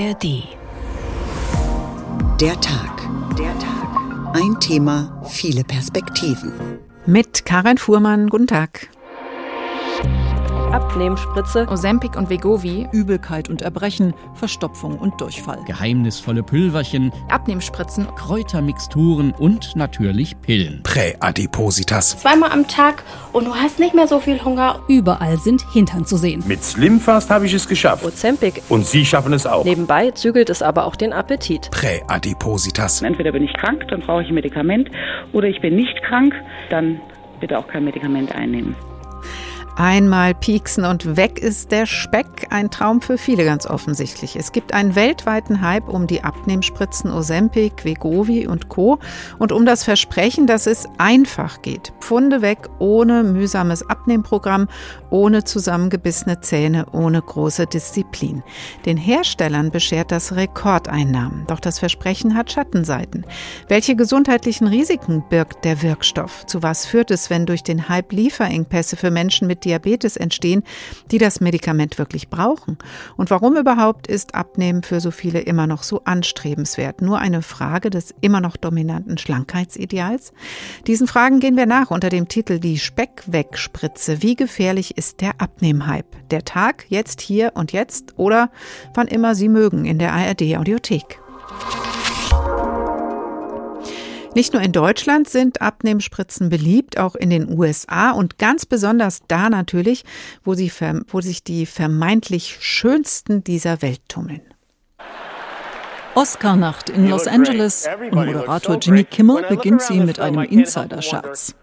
ARD. Der Tag. Der Tag. Ein Thema, viele Perspektiven. Mit Karin Fuhrmann, guten Tag. Abnehmspritze, Ozempic und Vegovi, Übelkeit und Erbrechen, Verstopfung und Durchfall. Geheimnisvolle Pülverchen, Abnehmspritzen, Kräutermixturen und natürlich Pillen. Präadipositas. Zweimal am Tag und du hast nicht mehr so viel Hunger. Überall sind Hintern zu sehen. Mit Slimfast habe ich es geschafft. Ozempic. Und Sie schaffen es auch. Nebenbei zügelt es aber auch den Appetit. Präadipositas. Entweder bin ich krank, dann brauche ich ein Medikament, oder ich bin nicht krank, dann bitte auch kein Medikament einnehmen. Einmal pieksen und weg ist der Speck. Ein Traum für viele ganz offensichtlich. Es gibt einen weltweiten Hype um die Abnehmspritzen Ozempic, Vegovi und Co. und um das Versprechen, dass es einfach geht. Pfunde weg, ohne mühsames Abnehmprogramm, ohne zusammengebissene Zähne, ohne große Disziplin. Den Herstellern beschert das Rekordeinnahmen. Doch das Versprechen hat Schattenseiten. Welche gesundheitlichen Risiken birgt der Wirkstoff? Zu was führt es, wenn durch den Hype Lieferengpässe für Menschen mit Diabetes entstehen, die das Medikament wirklich brauchen? Und warum überhaupt ist Abnehmen für so viele immer noch so anstrebenswert? Nur eine Frage des immer noch dominanten Schlankheitsideals? Diesen Fragen gehen wir nach unter dem Titel Die Speckwegspritze. Wie gefährlich ist der Abnehmhype? Der Tag, jetzt, hier und jetzt oder wann immer Sie mögen in der ARD Audiothek. Nicht nur in Deutschland sind Abnehmspritzen beliebt, auch in den USA und ganz besonders da natürlich, wo, sie, wo sich die vermeintlich schönsten dieser Welt tummeln. Oscar-Nacht in Los Angeles und Moderator Jimmy Kimmel beginnt sie mit einem Insider-Scherz.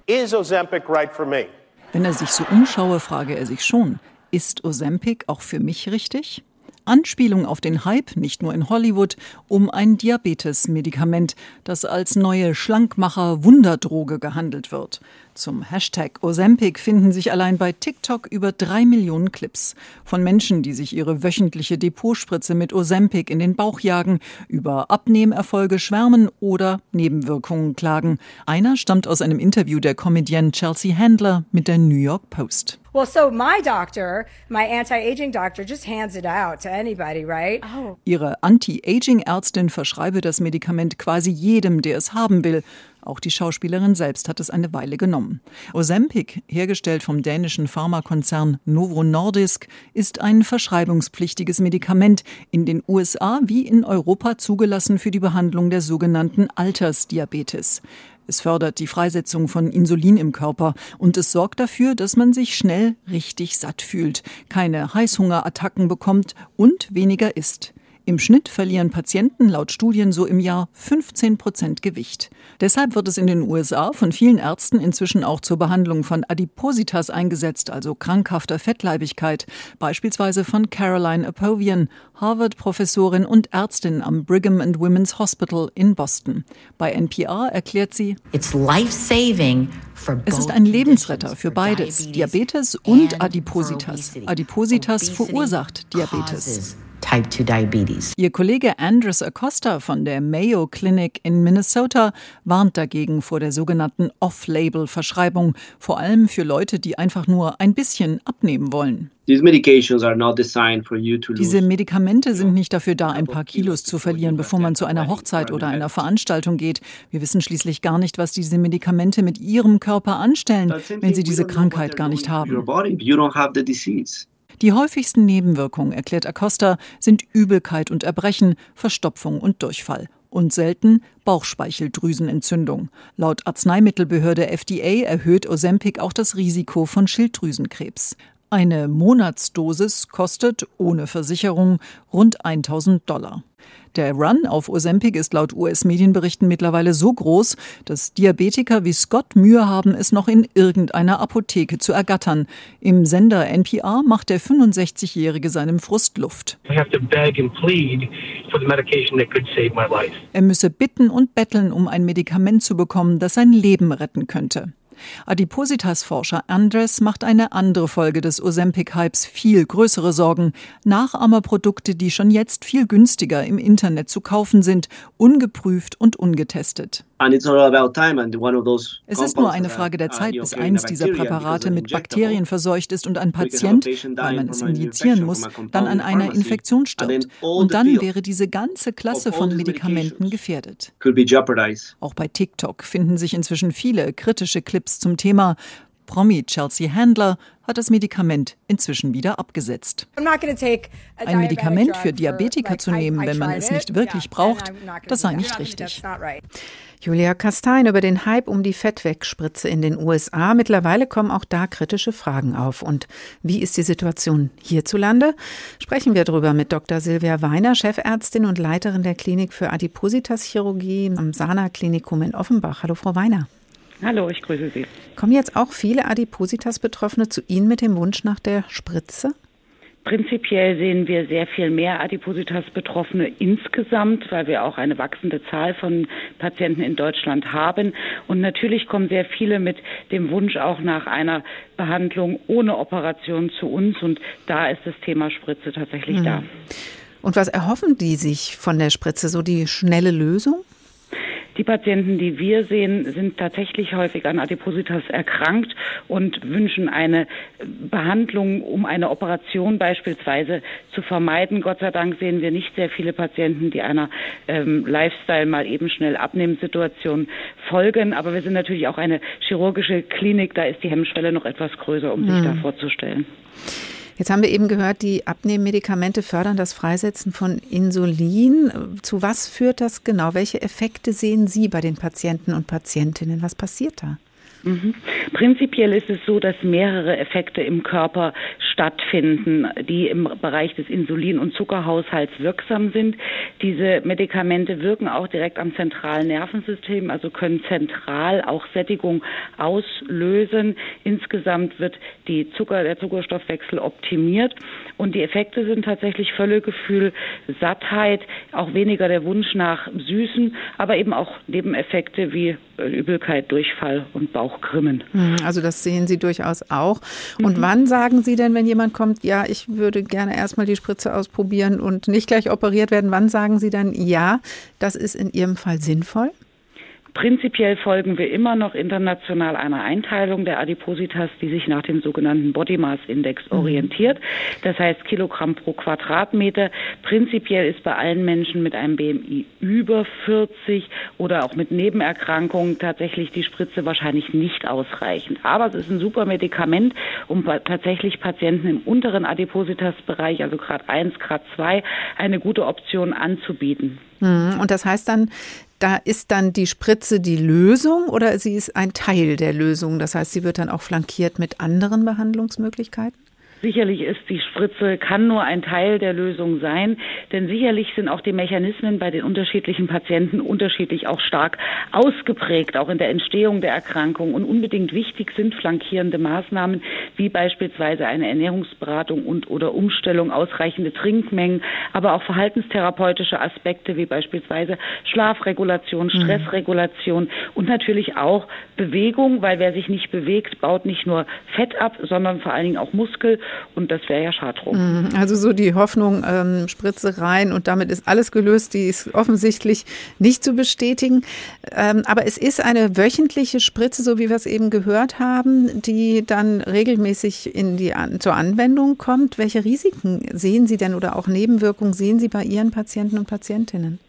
Wenn er sich so umschaue, frage er sich schon, ist Ozempic auch für mich richtig? Anspielung auf den Hype, nicht nur in Hollywood, um ein Diabetes-Medikament, das als neue Schlankmacher-Wunderdroge gehandelt wird. Zum Hashtag Ozempic finden sich allein bei TikTok über drei Millionen Clips. Von Menschen, die sich ihre wöchentliche Depotspritze mit Ozempic in den Bauch jagen, über Abnehmerfolge schwärmen oder Nebenwirkungen klagen. Einer stammt aus einem Interview der Comedienne Chelsea Handler mit der New York Post. Well, so my doctor, my anti-aging doctor, just hands it out to anybody, right? Oh. Ihre Anti-Aging-Ärztin verschreibe das Medikament quasi jedem, der es haben will. Auch die Schauspielerin selbst hat es eine Weile genommen. Ozempic, hergestellt vom dänischen Pharmakonzern Novo Nordisk, ist ein verschreibungspflichtiges Medikament, in den USA wie in Europa zugelassen für die Behandlung der sogenannten Altersdiabetes. Es fördert die Freisetzung von Insulin im Körper und es sorgt dafür, dass man sich schnell richtig satt fühlt, keine Heißhungerattacken bekommt und weniger isst. Im Schnitt verlieren Patienten laut Studien so im Jahr 15 Prozent Gewicht. Deshalb wird es in den USA von vielen Ärzten inzwischen auch zur Behandlung von Adipositas eingesetzt, also krankhafter Fettleibigkeit, beispielsweise von Caroline Apovian, Harvard-Professorin und Ärztin am Brigham and Women's Hospital in Boston. Bei NPR erklärt sie, es ist ein Lebensretter für beides, Diabetes und Adipositas. Adipositas verursacht Diabetes. Type 2 diabetes. Ihr Kollege Andres Acosta von der Mayo Clinic in Minnesota warnt dagegen vor der sogenannten Off-Label-Verschreibung, vor allem für Leute, die einfach nur ein bisschen abnehmen wollen. Diese Medikamente sind nicht dafür da, ein paar Kilos zu verlieren, bevor man zu einer Hochzeit oder einer Veranstaltung geht. Wir wissen schließlich gar nicht, was diese Medikamente mit ihrem Körper anstellen, wenn sie diese Krankheit gar nicht haben. Die häufigsten Nebenwirkungen, erklärt Acosta, sind Übelkeit und Erbrechen, Verstopfung und Durchfall und selten Bauchspeicheldrüsenentzündung. Laut Arzneimittelbehörde FDA erhöht Ozempic auch das Risiko von Schilddrüsenkrebs. Eine Monatsdosis kostet ohne Versicherung rund 1000 Dollar. Der Run auf Ozempic ist laut US-Medienberichten mittlerweile so groß, dass Diabetiker wie Scott Mühe haben, es noch in irgendeiner Apotheke zu ergattern. Im Sender NPR macht der 65-Jährige seinem Frust Luft. Er müsse bitten und betteln, um ein Medikament zu bekommen, das sein Leben retten könnte. Adipositas-Forscher Andres macht eine andere Folge des Ozempic-Hypes viel größere Sorgen. Nachahmerprodukte, die schon jetzt viel günstiger im Internet zu kaufen sind, ungeprüft und ungetestet. Es ist nur eine Frage der Zeit, bis eins dieser Präparate mit Bakterien verseucht ist und ein Patient, weil man es injizieren muss, dann an einer Infektion stirbt. Und dann wäre diese ganze Klasse von Medikamenten gefährdet. Auch bei TikTok finden sich inzwischen viele kritische Clips zum Thema. Promi Chelsea Handler hat das Medikament inzwischen wieder abgesetzt. Ein Medikament für Diabetiker zu nehmen, wenn man es nicht wirklich braucht, das sei nicht richtig. Julia Kastein über den Hype um die Fettwegspritze in den USA. Mittlerweile kommen auch da kritische Fragen auf. Und wie ist die Situation hierzulande? Sprechen wir darüber mit Dr. Silvia Weiner, Chefärztin und Leiterin der Klinik für Adipositas-Chirurgie am Sana Klinikum in Offenbach. Hallo, Frau Weiner. Hallo, ich grüße Sie. Kommen jetzt auch viele Adipositas-Betroffene zu Ihnen mit dem Wunsch nach der Spritze? Prinzipiell sehen wir sehr viel mehr Adipositas-Betroffene insgesamt, weil wir auch eine wachsende Zahl von Patienten in Deutschland haben. Und natürlich kommen sehr viele mit dem Wunsch auch nach einer Behandlung ohne Operation zu uns. Und da ist das Thema Spritze tatsächlich mhm. da. Und was erhoffen die sich von der Spritze? So die schnelle Lösung? Die Patienten, die wir sehen, sind tatsächlich häufig an Adipositas erkrankt und wünschen eine Behandlung, um eine Operation beispielsweise zu vermeiden. Gott sei Dank sehen wir nicht sehr viele Patienten, die einer ähm, Lifestyle mal eben schnell Abnehmensituation folgen. Aber wir sind natürlich auch eine chirurgische Klinik. Da ist die Hemmschwelle noch etwas größer, um mhm. sich da vorzustellen. Jetzt haben wir eben gehört, die Abnehmmedikamente fördern das Freisetzen von Insulin. Zu was führt das genau? Welche Effekte sehen Sie bei den Patienten und Patientinnen? Was passiert da? Mhm. Prinzipiell ist es so, dass mehrere Effekte im Körper stattfinden, die im Bereich des Insulin- und Zuckerhaushalts wirksam sind. Diese Medikamente wirken auch direkt am zentralen Nervensystem, also können zentral auch Sättigung auslösen. Insgesamt wird die Zucker, der Zuckerstoffwechsel optimiert und die Effekte sind tatsächlich Völlegefühl, Sattheit, auch weniger der Wunsch nach Süßen, aber eben auch Nebeneffekte wie Übelkeit, Durchfall und Bauchgrimmen. Hm, also das sehen Sie durchaus auch. Und mhm. wann sagen Sie denn, wenn jemand kommt, ja, ich würde gerne erstmal die Spritze ausprobieren und nicht gleich operiert werden, wann sagen Sie dann, ja, das ist in Ihrem Fall sinnvoll? Prinzipiell folgen wir immer noch international einer Einteilung der Adipositas, die sich nach dem sogenannten Body Mass Index mhm. orientiert. Das heißt Kilogramm pro Quadratmeter. Prinzipiell ist bei allen Menschen mit einem BMI über 40 oder auch mit Nebenerkrankungen tatsächlich die Spritze wahrscheinlich nicht ausreichend. Aber es ist ein super Medikament, um tatsächlich Patienten im unteren Adipositas-Bereich, also Grad 1, Grad 2, eine gute Option anzubieten. Mhm. Und das heißt dann, da ist dann die Spritze die Lösung oder sie ist ein Teil der Lösung? Das heißt, sie wird dann auch flankiert mit anderen Behandlungsmöglichkeiten? Sicherlich ist die Spritze, kann nur ein Teil der Lösung sein, denn sicherlich sind auch die Mechanismen bei den unterschiedlichen Patienten unterschiedlich auch stark ausgeprägt, auch in der Entstehung der Erkrankung. Und unbedingt wichtig sind flankierende Maßnahmen, wie beispielsweise eine Ernährungsberatung und oder Umstellung, ausreichende Trinkmengen, aber auch verhaltenstherapeutische Aspekte, wie beispielsweise Schlafregulation, mhm. Stressregulation und natürlich auch Bewegung, weil wer sich nicht bewegt, baut nicht nur Fett ab, sondern vor allen Dingen auch Muskel und das wäre ja schade. Mhm. Also so die Hoffnung, ähm, Spritze rein und damit ist alles gelöst, die ist offensichtlich nicht zu bestätigen. Ähm, aber es ist eine wöchentliche Spritze, so wie wir es eben gehört haben, die dann regelmäßig in die, zur Anwendung kommt. Welche Risiken sehen Sie denn oder auch Nebenwirkungen sehen Sie bei Ihren Patienten und Patientinnen?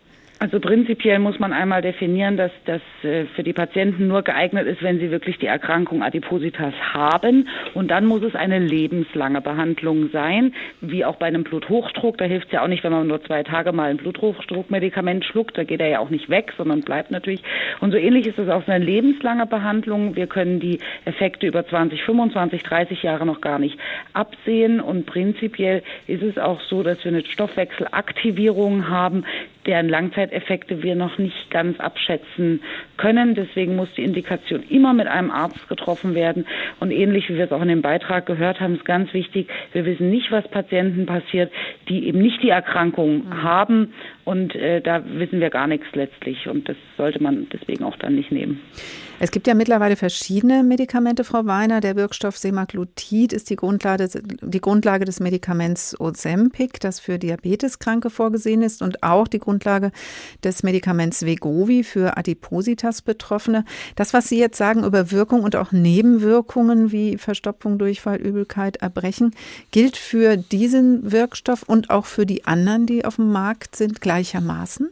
Also prinzipiell muss man einmal definieren, dass das äh, für die Patienten nur geeignet ist, wenn sie wirklich die Erkrankung Adipositas haben. Und dann muss es eine lebenslange Behandlung sein, wie auch bei einem Bluthochdruck. Da hilft es ja auch nicht, wenn man nur zwei Tage mal ein Bluthochdruckmedikament schluckt. Da geht er ja auch nicht weg, sondern bleibt natürlich. Und so ähnlich ist es auch eine lebenslange Behandlung. Wir können die Effekte über 20, 25, 30 Jahre noch gar nicht absehen. Und prinzipiell ist es auch so, dass wir eine Stoffwechselaktivierung haben, deren Langzeiteffekte wir noch nicht ganz abschätzen können. Deswegen muss die Indikation immer mit einem Arzt getroffen werden. Und ähnlich wie wir es auch in dem Beitrag gehört haben, ist ganz wichtig, wir wissen nicht, was Patienten passiert, die eben nicht die Erkrankung mhm. haben. Und äh, da wissen wir gar nichts letztlich. Und das sollte man deswegen auch dann nicht nehmen. Es gibt ja mittlerweile verschiedene Medikamente, Frau Weiner. Der Wirkstoff Semaglutid ist die Grundlage, die Grundlage des Medikaments Ozempic, das für Diabeteskranke vorgesehen ist und auch die Grundlage des Medikaments Vegovi für Adipositas-Betroffene. Das, was Sie jetzt sagen über Wirkung und auch Nebenwirkungen wie Verstopfung, Durchfall, Übelkeit, Erbrechen, gilt für diesen Wirkstoff und auch für die anderen, die auf dem Markt sind, gleichermaßen?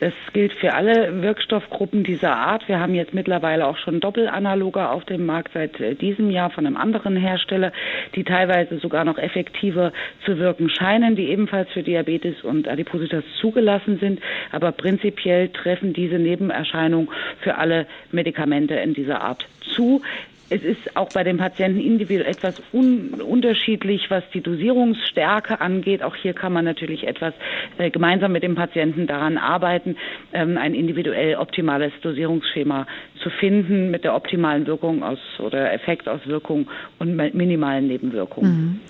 Das gilt für alle Wirkstoffgruppen dieser Art. Wir haben jetzt mittlerweile auch schon Doppelanaloge auf dem Markt seit äh, diesem Jahr von einem anderen Hersteller, die teilweise sogar noch effektiver zu wirken scheinen, die ebenfalls für Diabetes und Adipositas zugelassen sind. Aber prinzipiell treffen diese Nebenerscheinungen für alle Medikamente in dieser Art zu. Es ist auch bei den Patienten individuell etwas un unterschiedlich, was die Dosierungsstärke angeht. Auch hier kann man natürlich etwas äh, gemeinsam mit dem Patienten daran arbeiten, ähm, ein individuell optimales Dosierungsschema zu finden mit der optimalen Wirkung aus oder Effektauswirkung und minimalen Nebenwirkungen. Mhm.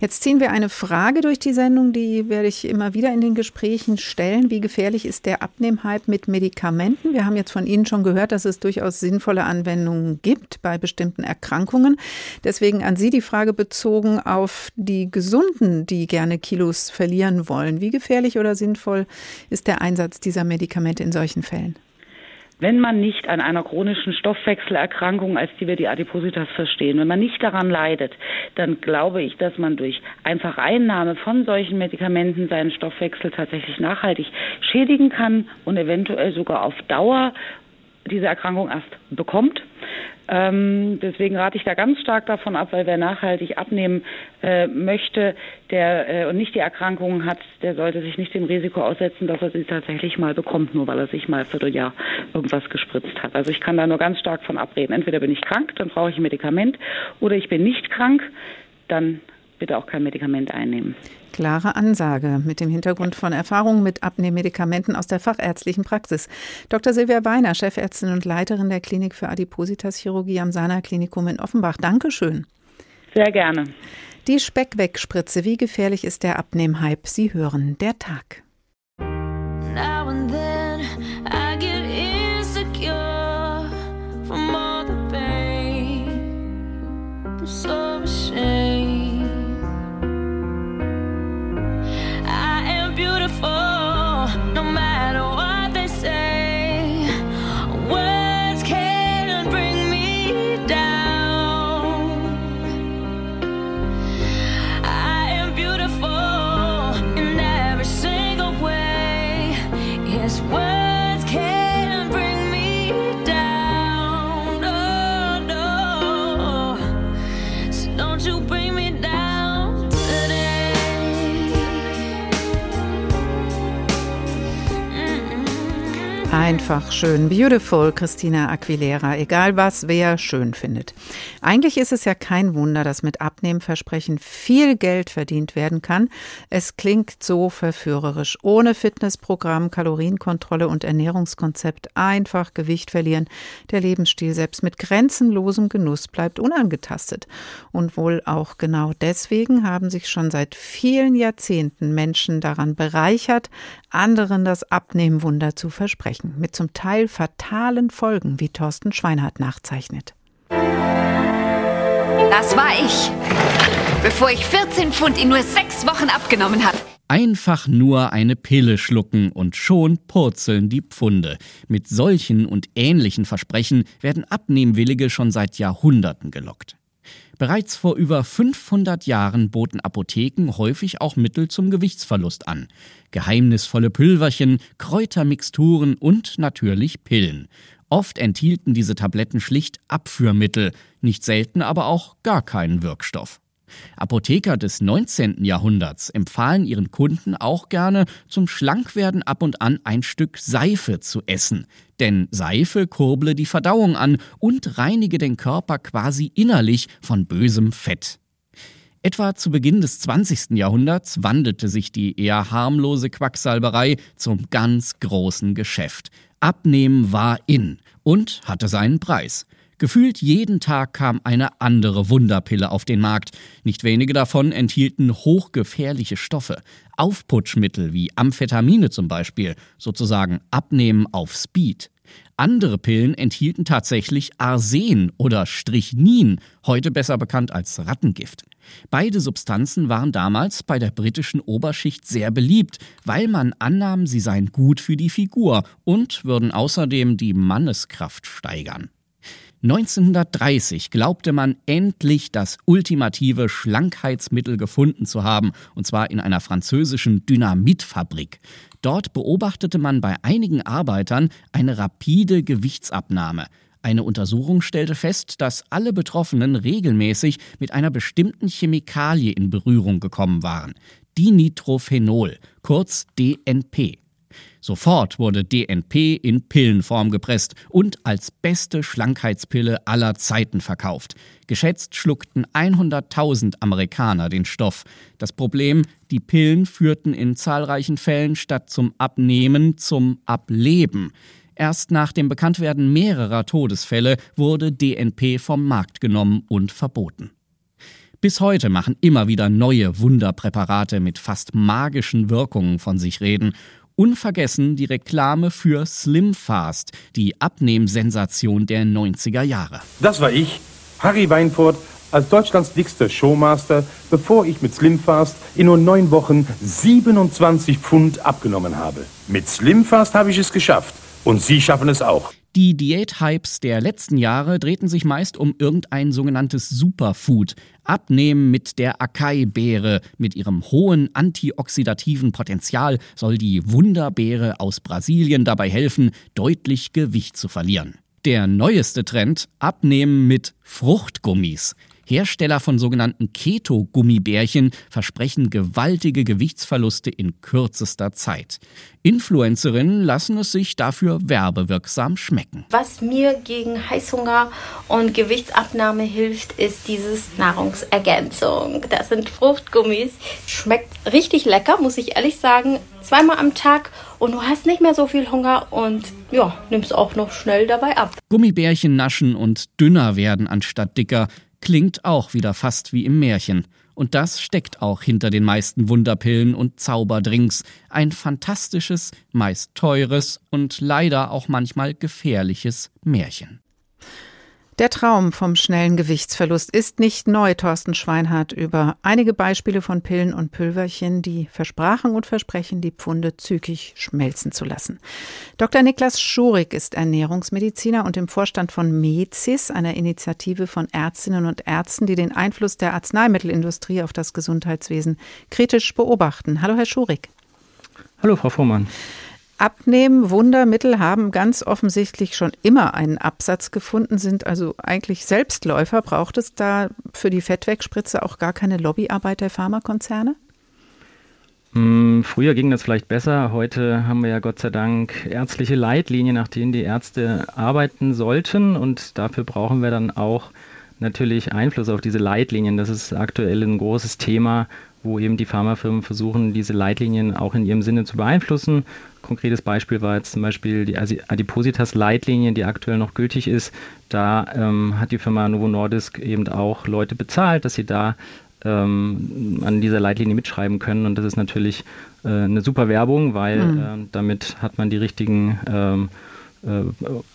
Jetzt ziehen wir eine Frage durch die Sendung, die werde ich immer wieder in den Gesprächen stellen. Wie gefährlich ist der Abnehmhype mit Medikamenten? Wir haben jetzt von Ihnen schon gehört, dass es durchaus sinnvolle Anwendungen gibt bei bestimmten Erkrankungen. Deswegen an Sie die Frage bezogen auf die Gesunden, die gerne Kilos verlieren wollen. Wie gefährlich oder sinnvoll ist der Einsatz dieser Medikamente in solchen Fällen? wenn man nicht an einer chronischen Stoffwechselerkrankung, als die wir die Adipositas verstehen, wenn man nicht daran leidet, dann glaube ich, dass man durch einfache Einnahme von solchen Medikamenten seinen Stoffwechsel tatsächlich nachhaltig schädigen kann und eventuell sogar auf Dauer diese Erkrankung erst bekommt. Ähm, deswegen rate ich da ganz stark davon ab, weil wer nachhaltig abnehmen äh, möchte der äh, und nicht die Erkrankungen hat, der sollte sich nicht dem Risiko aussetzen, dass er sie tatsächlich mal bekommt, nur weil er sich mal ein Vierteljahr irgendwas gespritzt hat. Also ich kann da nur ganz stark von abreden. Entweder bin ich krank, dann brauche ich ein Medikament, oder ich bin nicht krank, dann bitte auch kein Medikament einnehmen. Klare Ansage mit dem Hintergrund von Erfahrungen mit Abnehmmedikamenten aus der fachärztlichen Praxis. Dr. Silvia Weiner, Chefärztin und Leiterin der Klinik für Adipositas-Chirurgie am Sana Klinikum in Offenbach. Dankeschön. Sehr gerne. Die Speckwegspritze. Wie gefährlich ist der Abnehmhype? Sie hören der Tag. Einfach schön. Beautiful, Christina Aguilera. Egal was, wer schön findet. Eigentlich ist es ja kein Wunder, dass mit Abnehmversprechen viel Geld verdient werden kann. Es klingt so verführerisch. Ohne Fitnessprogramm, Kalorienkontrolle und Ernährungskonzept einfach Gewicht verlieren. Der Lebensstil selbst mit grenzenlosem Genuss bleibt unangetastet. Und wohl auch genau deswegen haben sich schon seit vielen Jahrzehnten Menschen daran bereichert, anderen das Abnehmwunder zu versprechen mit zum Teil fatalen Folgen, wie Thorsten Schweinhardt nachzeichnet. Das war ich, bevor ich 14 Pfund in nur sechs Wochen abgenommen habe. Einfach nur eine Pille schlucken und schon purzeln die Pfunde. Mit solchen und ähnlichen Versprechen werden Abnehmwillige schon seit Jahrhunderten gelockt. Bereits vor über 500 Jahren boten Apotheken häufig auch Mittel zum Gewichtsverlust an. Geheimnisvolle Pülverchen, Kräutermixturen und natürlich Pillen. Oft enthielten diese Tabletten schlicht Abführmittel, nicht selten aber auch gar keinen Wirkstoff. Apotheker des 19. Jahrhunderts empfahlen ihren Kunden auch gerne zum Schlankwerden ab und an ein Stück Seife zu essen, denn Seife kurble die Verdauung an und reinige den Körper quasi innerlich von bösem Fett. Etwa zu Beginn des 20. Jahrhunderts wandelte sich die eher harmlose Quacksalberei zum ganz großen Geschäft. Abnehmen war in und hatte seinen Preis. Gefühlt jeden Tag kam eine andere Wunderpille auf den Markt. Nicht wenige davon enthielten hochgefährliche Stoffe. Aufputschmittel wie Amphetamine zum Beispiel, sozusagen Abnehmen auf Speed. Andere Pillen enthielten tatsächlich Arsen oder Strychnin, heute besser bekannt als Rattengift. Beide Substanzen waren damals bei der britischen Oberschicht sehr beliebt, weil man annahm, sie seien gut für die Figur und würden außerdem die Manneskraft steigern. 1930 glaubte man endlich das ultimative Schlankheitsmittel gefunden zu haben, und zwar in einer französischen Dynamitfabrik. Dort beobachtete man bei einigen Arbeitern eine rapide Gewichtsabnahme. Eine Untersuchung stellte fest, dass alle Betroffenen regelmäßig mit einer bestimmten Chemikalie in Berührung gekommen waren. Dinitrophenol, kurz DNP. Sofort wurde DNP in Pillenform gepresst und als beste Schlankheitspille aller Zeiten verkauft. Geschätzt schluckten 100.000 Amerikaner den Stoff. Das Problem, die Pillen führten in zahlreichen Fällen statt zum Abnehmen zum Ableben. Erst nach dem Bekanntwerden mehrerer Todesfälle wurde DNP vom Markt genommen und verboten. Bis heute machen immer wieder neue Wunderpräparate mit fast magischen Wirkungen von sich reden Unvergessen die Reklame für Slim Fast, die Abnehmsensation der 90er Jahre. Das war ich, Harry Weinfurt, als Deutschlands dickster Showmaster, bevor ich mit Slim Fast in nur neun Wochen 27 Pfund abgenommen habe. Mit Slim Fast habe ich es geschafft. Und Sie schaffen es auch. Die Diät-Hypes der letzten Jahre drehten sich meist um irgendein sogenanntes Superfood. Abnehmen mit der Acai-Beere. Mit ihrem hohen antioxidativen Potenzial soll die Wunderbeere aus Brasilien dabei helfen, deutlich Gewicht zu verlieren. Der neueste Trend, Abnehmen mit Fruchtgummis. Hersteller von sogenannten Keto-Gummibärchen versprechen gewaltige Gewichtsverluste in kürzester Zeit. Influencerinnen lassen es sich dafür werbewirksam schmecken. Was mir gegen Heißhunger und Gewichtsabnahme hilft, ist dieses Nahrungsergänzung. Das sind Fruchtgummis. Schmeckt richtig lecker, muss ich ehrlich sagen. Zweimal am Tag und du hast nicht mehr so viel Hunger und ja, nimmst auch noch schnell dabei ab. Gummibärchen naschen und dünner werden anstatt dicker klingt auch wieder fast wie im Märchen. Und das steckt auch hinter den meisten Wunderpillen und Zauberdrinks. Ein fantastisches, meist teures und leider auch manchmal gefährliches Märchen. Der Traum vom schnellen Gewichtsverlust ist nicht neu, Thorsten Schweinhardt, über einige Beispiele von Pillen und Pülverchen, die versprachen und versprechen, die Pfunde zügig schmelzen zu lassen. Dr. Niklas Schurig ist Ernährungsmediziner und im Vorstand von MEZIS, einer Initiative von Ärztinnen und Ärzten, die den Einfluss der Arzneimittelindustrie auf das Gesundheitswesen kritisch beobachten. Hallo, Herr Schurig. Hallo, Frau Fuhrmann. Abnehmen, Wundermittel haben ganz offensichtlich schon immer einen Absatz gefunden, sind also eigentlich Selbstläufer. Braucht es da für die Fettwegspritze auch gar keine Lobbyarbeit der Pharmakonzerne? Hm, früher ging das vielleicht besser. Heute haben wir ja Gott sei Dank ärztliche Leitlinien, nach denen die Ärzte arbeiten sollten. Und dafür brauchen wir dann auch natürlich Einfluss auf diese Leitlinien. Das ist aktuell ein großes Thema, wo eben die Pharmafirmen versuchen, diese Leitlinien auch in ihrem Sinne zu beeinflussen. Konkretes Beispiel war jetzt zum Beispiel die Adipositas-Leitlinie, die aktuell noch gültig ist. Da ähm, hat die Firma Novo Nordisk eben auch Leute bezahlt, dass sie da ähm, an dieser Leitlinie mitschreiben können. Und das ist natürlich äh, eine super Werbung, weil mhm. äh, damit hat man die richtigen ähm, äh,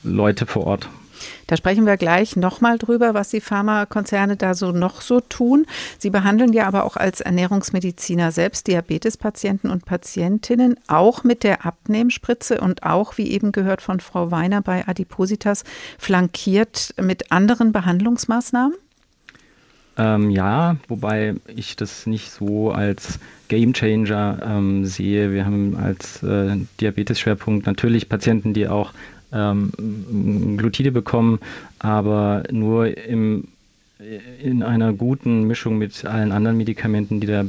Leute vor Ort. Da sprechen wir gleich nochmal drüber, was die Pharmakonzerne da so noch so tun. Sie behandeln ja aber auch als Ernährungsmediziner selbst Diabetespatienten und Patientinnen, auch mit der Abnehmspritze und auch, wie eben gehört von Frau Weiner bei Adipositas, flankiert mit anderen Behandlungsmaßnahmen? Ähm, ja, wobei ich das nicht so als Gamechanger ähm, sehe. Wir haben als äh, Diabetes-Schwerpunkt natürlich Patienten, die auch ähm, Glutide bekommen, aber nur im in einer guten Mischung mit allen anderen Medikamenten, die da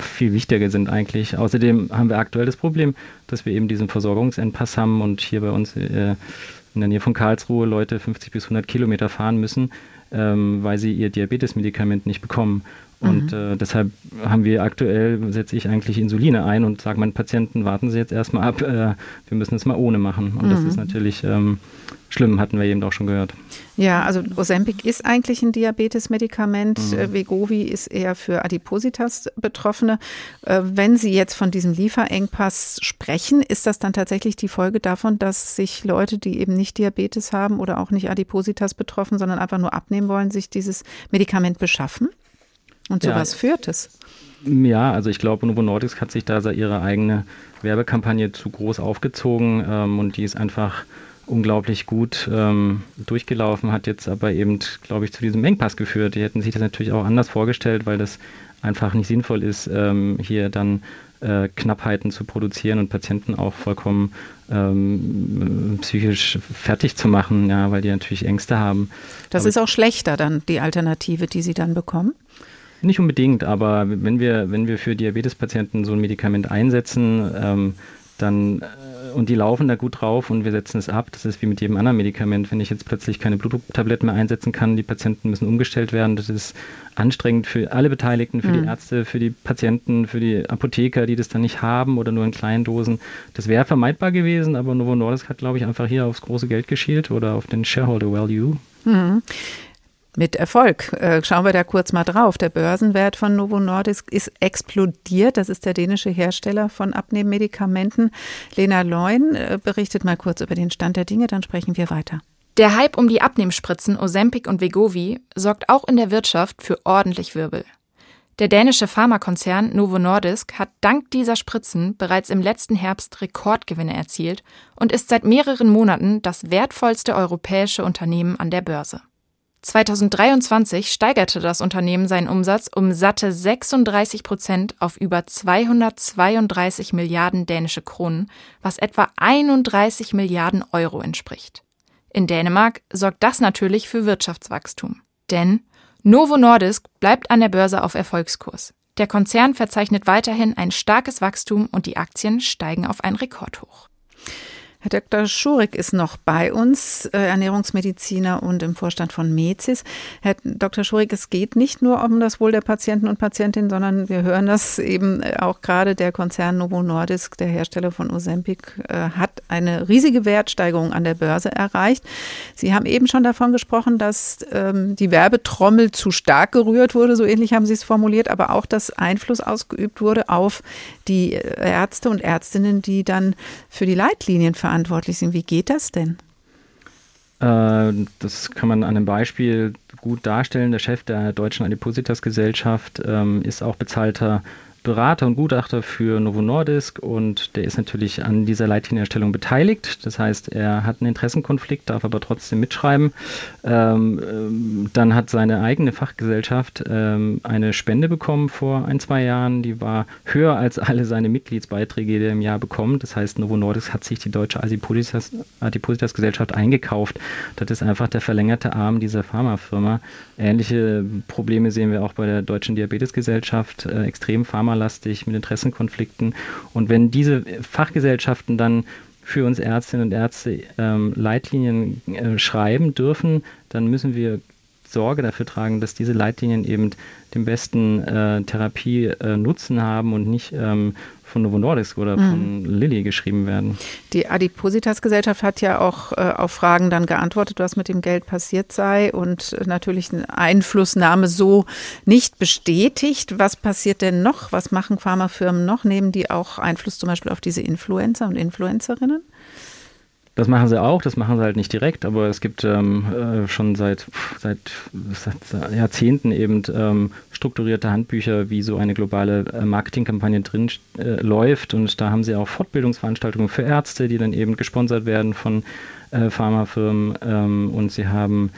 viel wichtiger sind eigentlich. Außerdem haben wir aktuell das Problem, dass wir eben diesen Versorgungsengpass haben und hier bei uns äh, in der Nähe von Karlsruhe Leute 50 bis 100 Kilometer fahren müssen, ähm, weil sie ihr Diabetesmedikament nicht bekommen. Und mhm. äh, deshalb haben wir aktuell, setze ich eigentlich Insuline ein und sage meinen Patienten, warten Sie jetzt erstmal ab, äh, wir müssen es mal ohne machen. Und mhm. das ist natürlich ähm, schlimm, hatten wir eben auch schon gehört. Ja, also Ozempic ist eigentlich ein Diabetesmedikament. Mhm. Äh, Vegovi ist eher für Adipositas-Betroffene. Äh, wenn Sie jetzt von diesem Lieferengpass sprechen, ist das dann tatsächlich die Folge davon, dass sich Leute, die eben nicht Diabetes haben oder auch nicht Adipositas betroffen, sondern einfach nur abnehmen wollen, sich dieses Medikament beschaffen? Und zu ja. was führt es? Ja, also ich glaube, Novo Nordisk hat sich da ihre eigene Werbekampagne zu groß aufgezogen ähm, und die ist einfach unglaublich gut ähm, durchgelaufen, hat jetzt aber eben, glaube ich, zu diesem Engpass geführt. Die hätten sich das natürlich auch anders vorgestellt, weil das einfach nicht sinnvoll ist, ähm, hier dann äh, Knappheiten zu produzieren und Patienten auch vollkommen ähm, psychisch fertig zu machen, ja, weil die natürlich Ängste haben. Das aber ist auch schlechter dann, die Alternative, die sie dann bekommen? Nicht unbedingt, aber wenn wir, wenn wir für Diabetespatienten so ein Medikament einsetzen, ähm, dann äh, und die laufen da gut drauf und wir setzen es ab. Das ist wie mit jedem anderen Medikament. Wenn ich jetzt plötzlich keine Blutdrucktabletten mehr einsetzen kann, die Patienten müssen umgestellt werden. Das ist anstrengend für alle Beteiligten, für mhm. die Ärzte, für die Patienten, für die Apotheker, die das dann nicht haben oder nur in kleinen Dosen. Das wäre vermeidbar gewesen, aber Novo Nordisk hat, glaube ich, einfach hier aufs große Geld geschielt oder auf den Shareholder Value. Mhm mit Erfolg. Äh, schauen wir da kurz mal drauf. Der Börsenwert von Novo Nordisk ist explodiert. Das ist der dänische Hersteller von Abnehmmedikamenten. Lena Leun äh, berichtet mal kurz über den Stand der Dinge, dann sprechen wir weiter. Der Hype um die Abnehmspritzen Ozempic und Vegovi sorgt auch in der Wirtschaft für ordentlich Wirbel. Der dänische Pharmakonzern Novo Nordisk hat dank dieser Spritzen bereits im letzten Herbst Rekordgewinne erzielt und ist seit mehreren Monaten das wertvollste europäische Unternehmen an der Börse. 2023 steigerte das Unternehmen seinen Umsatz um satte 36 Prozent auf über 232 Milliarden dänische Kronen, was etwa 31 Milliarden Euro entspricht. In Dänemark sorgt das natürlich für Wirtschaftswachstum. Denn Novo Nordisk bleibt an der Börse auf Erfolgskurs. Der Konzern verzeichnet weiterhin ein starkes Wachstum und die Aktien steigen auf ein Rekordhoch. Herr Dr. Schurig ist noch bei uns, äh, Ernährungsmediziner und im Vorstand von MEZIS. Herr Dr. Schurig, es geht nicht nur um das Wohl der Patienten und Patientinnen, sondern wir hören das eben auch gerade der Konzern Novo Nordisk, der Hersteller von Ozempic, äh, hat eine riesige Wertsteigerung an der Börse erreicht. Sie haben eben schon davon gesprochen, dass ähm, die Werbetrommel zu stark gerührt wurde, so ähnlich haben Sie es formuliert, aber auch, dass Einfluss ausgeübt wurde auf die Ärzte und Ärztinnen, die dann für die Leitlinien verantwortlich verantwortlich sind. Wie geht das denn? Äh, das kann man an einem Beispiel gut darstellen. Der Chef der Deutschen Adipositas Gesellschaft ähm, ist auch bezahlter Berater und Gutachter für Novo Nordisk und der ist natürlich an dieser Leitlinienerstellung beteiligt. Das heißt, er hat einen Interessenkonflikt, darf aber trotzdem mitschreiben. Ähm, ähm, dann hat seine eigene Fachgesellschaft ähm, eine Spende bekommen vor ein, zwei Jahren. Die war höher als alle seine Mitgliedsbeiträge, die er im Jahr bekommt. Das heißt, Novo Nordisk hat sich die deutsche Adipositas, Adipositas Gesellschaft eingekauft. Das ist einfach der verlängerte Arm dieser Pharmafirma. Ähnliche Probleme sehen wir auch bei der Deutschen Diabetesgesellschaft. Äh, extrem Pharma pharmalastig, mit Interessenkonflikten. Und wenn diese Fachgesellschaften dann für uns Ärztinnen und Ärzte ähm, Leitlinien äh, schreiben dürfen, dann müssen wir Sorge dafür tragen, dass diese Leitlinien eben den besten äh, Therapie-Nutzen äh, haben und nicht ähm, von Novo Nordisk oder mhm. von Lilly geschrieben werden. Die Adipositas-Gesellschaft hat ja auch äh, auf Fragen dann geantwortet, was mit dem Geld passiert sei und natürlich eine Einflussnahme so nicht bestätigt. Was passiert denn noch? Was machen Pharmafirmen noch? Nehmen die auch Einfluss zum Beispiel auf diese Influencer und Influencerinnen? Das machen sie auch, das machen sie halt nicht direkt, aber es gibt ähm, äh, schon seit, seit, seit, Jahrzehnten eben ähm, strukturierte Handbücher, wie so eine globale äh, Marketingkampagne drin äh, läuft. Und da haben sie auch Fortbildungsveranstaltungen für Ärzte, die dann eben gesponsert werden von äh, Pharmafirmen. Ähm, und sie haben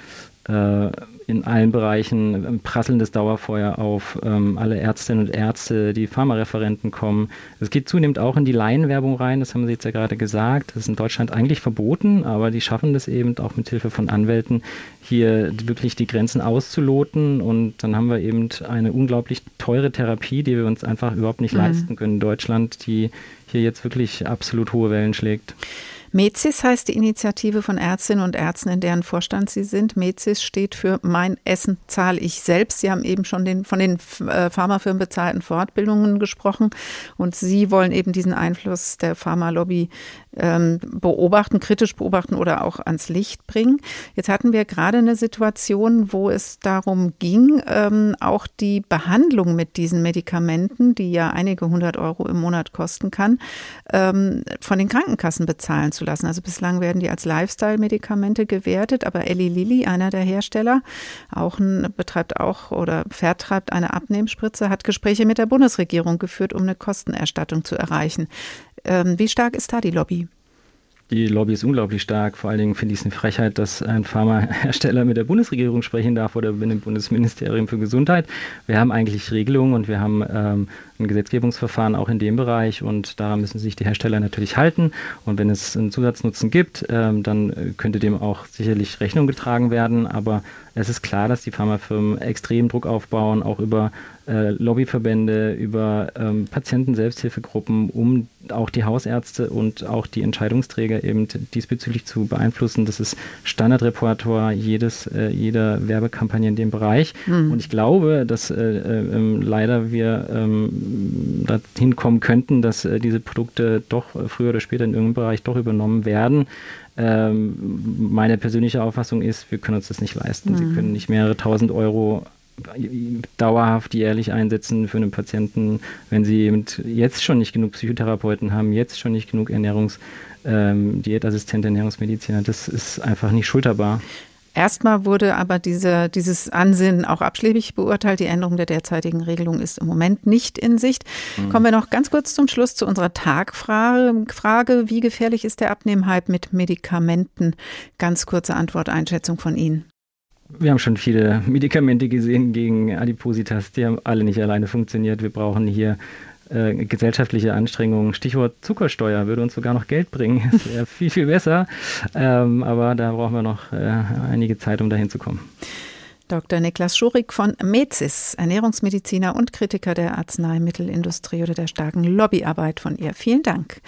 äh, in allen Bereichen ein prasselndes Dauerfeuer auf. Ähm, alle Ärztinnen und Ärzte, die Pharmareferenten kommen. Es geht zunehmend auch in die Laienwerbung rein, das haben Sie jetzt ja gerade gesagt. Das ist in Deutschland eigentlich verboten, aber die schaffen das eben auch mit Hilfe von Anwälten, hier wirklich die Grenzen auszuloten. Und dann haben wir eben eine unglaublich teure Therapie, die wir uns einfach überhaupt nicht mhm. leisten können in Deutschland, die hier jetzt wirklich absolut hohe Wellen schlägt. MEZIS heißt die Initiative von Ärztinnen und Ärzten, in deren Vorstand Sie sind. MEZIS steht für Mein Essen zahle ich selbst. Sie haben eben schon den, von den äh, Pharmafirmen bezahlten Fortbildungen gesprochen und Sie wollen eben diesen Einfluss der Pharmalobby ähm, beobachten, kritisch beobachten oder auch ans Licht bringen. Jetzt hatten wir gerade eine Situation, wo es darum ging, ähm, auch die Behandlung mit diesen Medikamenten, die ja einige hundert Euro im Monat kosten kann, ähm, von den Krankenkassen bezahlen zu lassen. Also bislang werden die als Lifestyle-Medikamente gewertet, aber Eli Lilly, einer der Hersteller, auch ein, betreibt auch oder vertreibt eine Abnehmspritze, hat Gespräche mit der Bundesregierung geführt, um eine Kostenerstattung zu erreichen. Ähm, wie stark ist da die Lobby? Die Lobby ist unglaublich stark. Vor allen Dingen finde ich es eine Frechheit, dass ein Pharmahersteller mit der Bundesregierung sprechen darf oder mit dem Bundesministerium für Gesundheit. Wir haben eigentlich Regelungen und wir haben ähm, ein Gesetzgebungsverfahren auch in dem Bereich und daran müssen sich die Hersteller natürlich halten. Und wenn es einen Zusatznutzen gibt, ähm, dann könnte dem auch sicherlich Rechnung getragen werden. Aber es ist klar, dass die Pharmafirmen extrem Druck aufbauen, auch über äh, Lobbyverbände, über ähm, Patienten-Selbsthilfegruppen, um auch die Hausärzte und auch die Entscheidungsträger eben diesbezüglich zu beeinflussen. Das ist Standardrepertoire jedes, äh, jeder Werbekampagne in dem Bereich. Mhm. Und ich glaube, dass äh, äh, leider wir ähm, dahin kommen könnten, dass äh, diese Produkte doch früher oder später in irgendeinem Bereich doch übernommen werden. Ähm, meine persönliche Auffassung ist, wir können uns das nicht leisten. Mhm. Sie können nicht mehrere tausend Euro dauerhaft jährlich einsetzen für einen Patienten, wenn sie jetzt schon nicht genug Psychotherapeuten haben, jetzt schon nicht genug Ernährungs, ähm, Diätassistent, Ernährungsmediziner. Das ist einfach nicht schulterbar. Erstmal wurde aber diese, dieses Ansinnen auch abschlägig beurteilt. Die Änderung der derzeitigen Regelung ist im Moment nicht in Sicht. Mhm. Kommen wir noch ganz kurz zum Schluss zu unserer Tagfrage. Frage, wie gefährlich ist der Abnehmhype mit Medikamenten? Ganz kurze Antwort, Einschätzung von Ihnen. Wir haben schon viele Medikamente gesehen gegen Adipositas. Die haben alle nicht alleine funktioniert. Wir brauchen hier äh, gesellschaftliche Anstrengungen. Stichwort Zuckersteuer würde uns sogar noch Geld bringen. Das wäre viel, viel besser. Ähm, aber da brauchen wir noch äh, einige Zeit, um dahin zu kommen. Dr. Niklas Schurig von MEZIS, Ernährungsmediziner und Kritiker der Arzneimittelindustrie oder der starken Lobbyarbeit von ihr. Vielen Dank.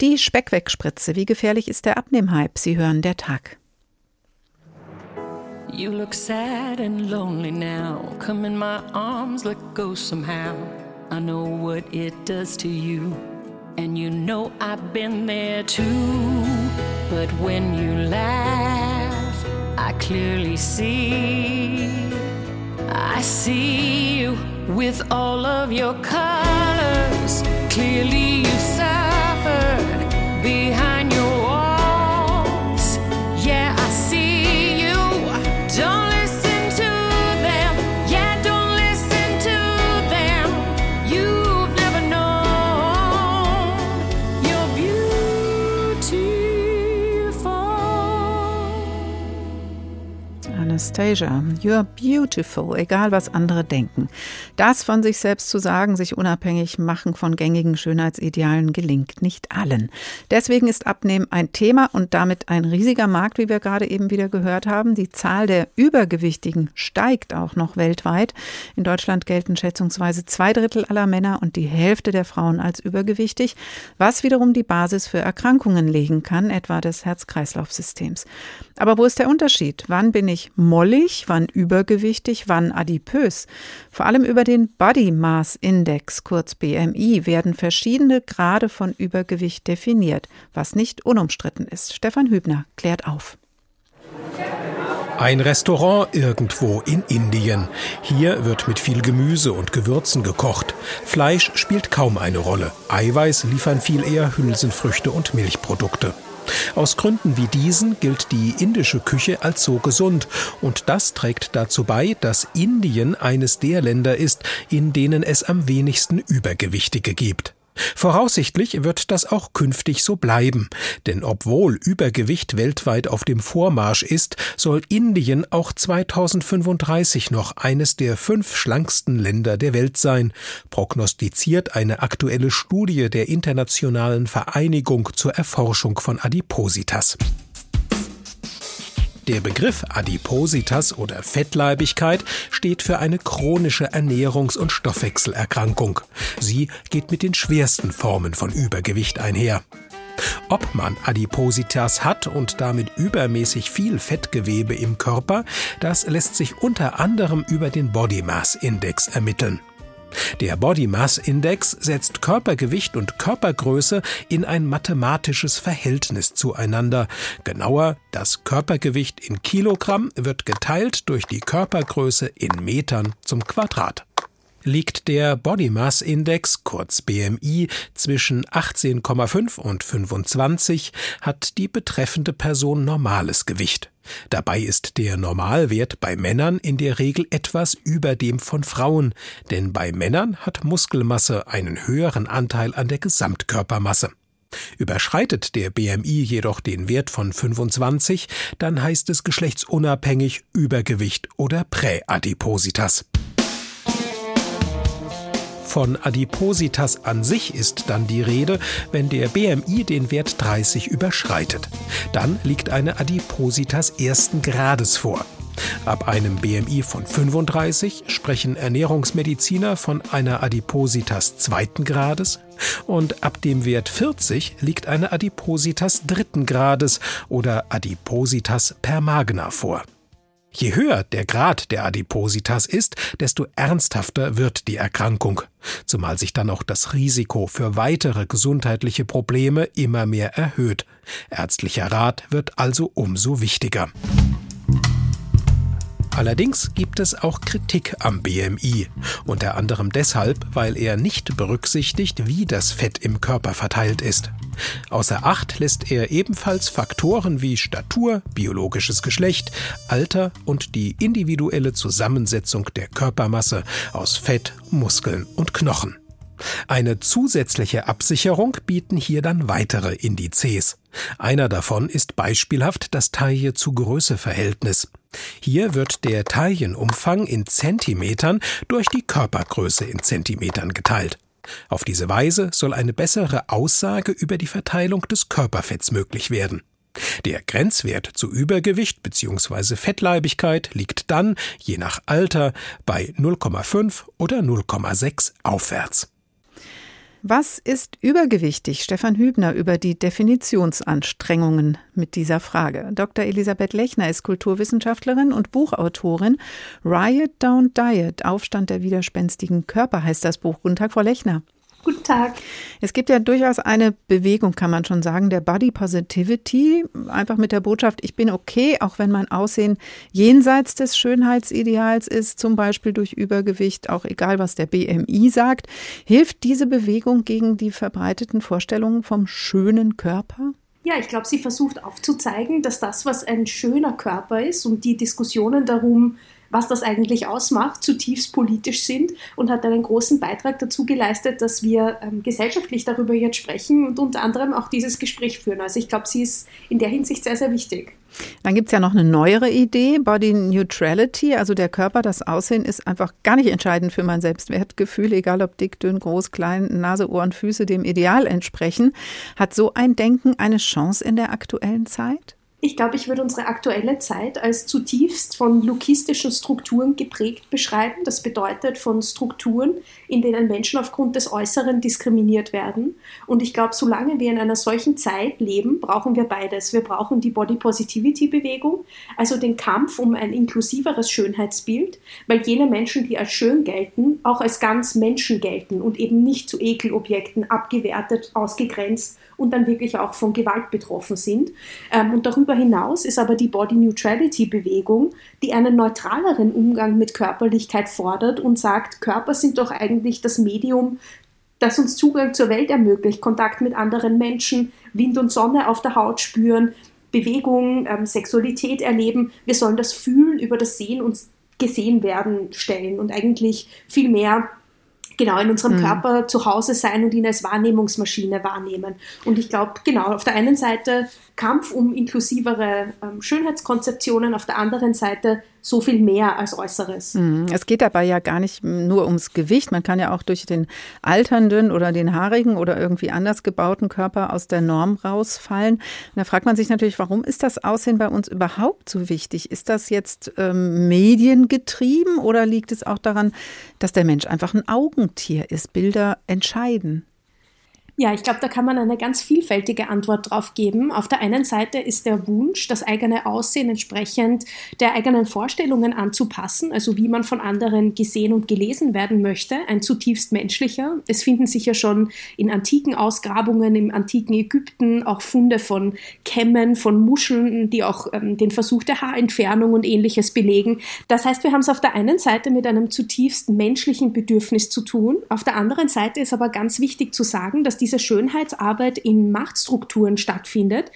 Die Speckwegspritze. Wie gefährlich ist der Abnehmhype? Sie hören der Tag. You look sad and lonely now. Come in my arms, let go somehow. I know what it does to you. And you know I've been there too. But when you laugh, I clearly see. I see you with all of your colors. Clearly, you suffered behind Anastasia, you're beautiful, egal was andere denken. Das von sich selbst zu sagen, sich unabhängig machen von gängigen Schönheitsidealen gelingt nicht allen. Deswegen ist Abnehmen ein Thema und damit ein riesiger Markt, wie wir gerade eben wieder gehört haben. Die Zahl der Übergewichtigen steigt auch noch weltweit. In Deutschland gelten schätzungsweise zwei Drittel aller Männer und die Hälfte der Frauen als übergewichtig, was wiederum die Basis für Erkrankungen legen kann, etwa des Herz-Kreislauf-Systems. Aber wo ist der Unterschied? Wann bin ich mollig, wann übergewichtig, wann adipös. Vor allem über den Body Mass Index, kurz BMI, werden verschiedene Grade von Übergewicht definiert, was nicht unumstritten ist. Stefan Hübner klärt auf. Ein Restaurant irgendwo in Indien. Hier wird mit viel Gemüse und Gewürzen gekocht. Fleisch spielt kaum eine Rolle. Eiweiß liefern viel eher Hülsenfrüchte und Milchprodukte. Aus Gründen wie diesen gilt die indische Küche als so gesund und das trägt dazu bei, dass Indien eines der Länder ist, in denen es am wenigsten Übergewichtige gibt. Voraussichtlich wird das auch künftig so bleiben, denn obwohl Übergewicht weltweit auf dem Vormarsch ist, soll Indien auch 2035 noch eines der fünf schlanksten Länder der Welt sein, prognostiziert eine aktuelle Studie der Internationalen Vereinigung zur Erforschung von Adipositas. Der Begriff Adipositas oder Fettleibigkeit steht für eine chronische Ernährungs- und Stoffwechselerkrankung. Sie geht mit den schwersten Formen von Übergewicht einher. Ob man Adipositas hat und damit übermäßig viel Fettgewebe im Körper, das lässt sich unter anderem über den Body Mass Index ermitteln. Der Body Mass Index setzt Körpergewicht und Körpergröße in ein mathematisches Verhältnis zueinander. Genauer, das Körpergewicht in Kilogramm wird geteilt durch die Körpergröße in Metern zum Quadrat. Liegt der Body Mass Index, kurz BMI, zwischen 18,5 und 25, hat die betreffende Person normales Gewicht. Dabei ist der Normalwert bei Männern in der Regel etwas über dem von Frauen, denn bei Männern hat Muskelmasse einen höheren Anteil an der Gesamtkörpermasse. Überschreitet der BMI jedoch den Wert von 25, dann heißt es geschlechtsunabhängig Übergewicht oder Präadipositas. Von Adipositas an sich ist dann die Rede, wenn der BMI den Wert 30 überschreitet. Dann liegt eine Adipositas ersten Grades vor. Ab einem BMI von 35 sprechen Ernährungsmediziner von einer Adipositas zweiten Grades und ab dem Wert 40 liegt eine Adipositas dritten Grades oder Adipositas per magna vor. Je höher der Grad der Adipositas ist, desto ernsthafter wird die Erkrankung, zumal sich dann auch das Risiko für weitere gesundheitliche Probleme immer mehr erhöht. Ärztlicher Rat wird also umso wichtiger. Allerdings gibt es auch Kritik am BMI, unter anderem deshalb, weil er nicht berücksichtigt, wie das Fett im Körper verteilt ist. Außer Acht lässt er ebenfalls Faktoren wie Statur, biologisches Geschlecht, Alter und die individuelle Zusammensetzung der Körpermasse aus Fett, Muskeln und Knochen. Eine zusätzliche Absicherung bieten hier dann weitere Indizes. Einer davon ist beispielhaft das Taille zu Größe Verhältnis. Hier wird der Taillenumfang in Zentimetern durch die Körpergröße in Zentimetern geteilt. Auf diese Weise soll eine bessere Aussage über die Verteilung des Körperfetts möglich werden. Der Grenzwert zu Übergewicht bzw. Fettleibigkeit liegt dann, je nach Alter, bei 0,5 oder 0,6 aufwärts. Was ist übergewichtig? Stefan Hübner über die Definitionsanstrengungen mit dieser Frage. Dr. Elisabeth Lechner ist Kulturwissenschaftlerin und Buchautorin. Riot Don't Diet, Aufstand der widerspenstigen Körper heißt das Buch. Guten Tag, Frau Lechner. Guten Tag. Es gibt ja durchaus eine Bewegung, kann man schon sagen, der Body Positivity. Einfach mit der Botschaft, ich bin okay, auch wenn mein Aussehen jenseits des Schönheitsideals ist, zum Beispiel durch Übergewicht, auch egal was der BMI sagt. Hilft diese Bewegung gegen die verbreiteten Vorstellungen vom schönen Körper? Ja, ich glaube, sie versucht aufzuzeigen, dass das, was ein schöner Körper ist und die Diskussionen darum, was das eigentlich ausmacht, zutiefst politisch sind und hat einen großen Beitrag dazu geleistet, dass wir ähm, gesellschaftlich darüber jetzt sprechen und unter anderem auch dieses Gespräch führen. Also ich glaube, sie ist in der Hinsicht sehr, sehr wichtig. Dann gibt es ja noch eine neuere Idee, Body Neutrality. Also der Körper, das Aussehen ist einfach gar nicht entscheidend für mein Selbstwertgefühl, egal ob dick, dünn, groß, klein, Nase, Ohren, Füße dem Ideal entsprechen. Hat so ein Denken eine Chance in der aktuellen Zeit? Ich glaube, ich würde unsere aktuelle Zeit als zutiefst von lukistischen Strukturen geprägt beschreiben. Das bedeutet von Strukturen, in denen Menschen aufgrund des Äußeren diskriminiert werden. Und ich glaube, solange wir in einer solchen Zeit leben, brauchen wir beides. Wir brauchen die Body Positivity Bewegung, also den Kampf um ein inklusiveres Schönheitsbild, weil jene Menschen, die als schön gelten, auch als ganz Menschen gelten und eben nicht zu Ekelobjekten abgewertet, ausgegrenzt und dann wirklich auch von Gewalt betroffen sind. Ähm, und darüber hinaus ist aber die Body Neutrality Bewegung, die einen neutraleren Umgang mit Körperlichkeit fordert und sagt, Körper sind doch eigentlich das Medium, das uns Zugang zur Welt ermöglicht, Kontakt mit anderen Menschen, Wind und Sonne auf der Haut spüren, Bewegung, ähm, Sexualität erleben. Wir sollen das Fühlen über das Sehen und gesehen werden stellen und eigentlich viel mehr genau in unserem mhm. Körper zu Hause sein und ihn als Wahrnehmungsmaschine wahrnehmen. Und ich glaube, genau, auf der einen Seite Kampf um inklusivere ähm, Schönheitskonzeptionen, auf der anderen Seite so viel mehr als Äußeres. Mhm. Es geht dabei ja gar nicht nur ums Gewicht. Man kann ja auch durch den alternden oder den haarigen oder irgendwie anders gebauten Körper aus der Norm rausfallen. Und da fragt man sich natürlich, warum ist das Aussehen bei uns überhaupt so wichtig? Ist das jetzt ähm, mediengetrieben oder liegt es auch daran, dass der Mensch einfach ein Augentier ist? Bilder entscheiden. Ja, ich glaube, da kann man eine ganz vielfältige Antwort drauf geben. Auf der einen Seite ist der Wunsch, das eigene Aussehen entsprechend der eigenen Vorstellungen anzupassen, also wie man von anderen gesehen und gelesen werden möchte, ein zutiefst menschlicher. Es finden sich ja schon in antiken Ausgrabungen im antiken Ägypten auch Funde von Kämmen, von Muscheln, die auch ähm, den Versuch der Haarentfernung und ähnliches belegen. Das heißt, wir haben es auf der einen Seite mit einem zutiefst menschlichen Bedürfnis zu tun. Auf der anderen Seite ist aber ganz wichtig zu sagen, dass die diese Schönheitsarbeit in Machtstrukturen stattfindet,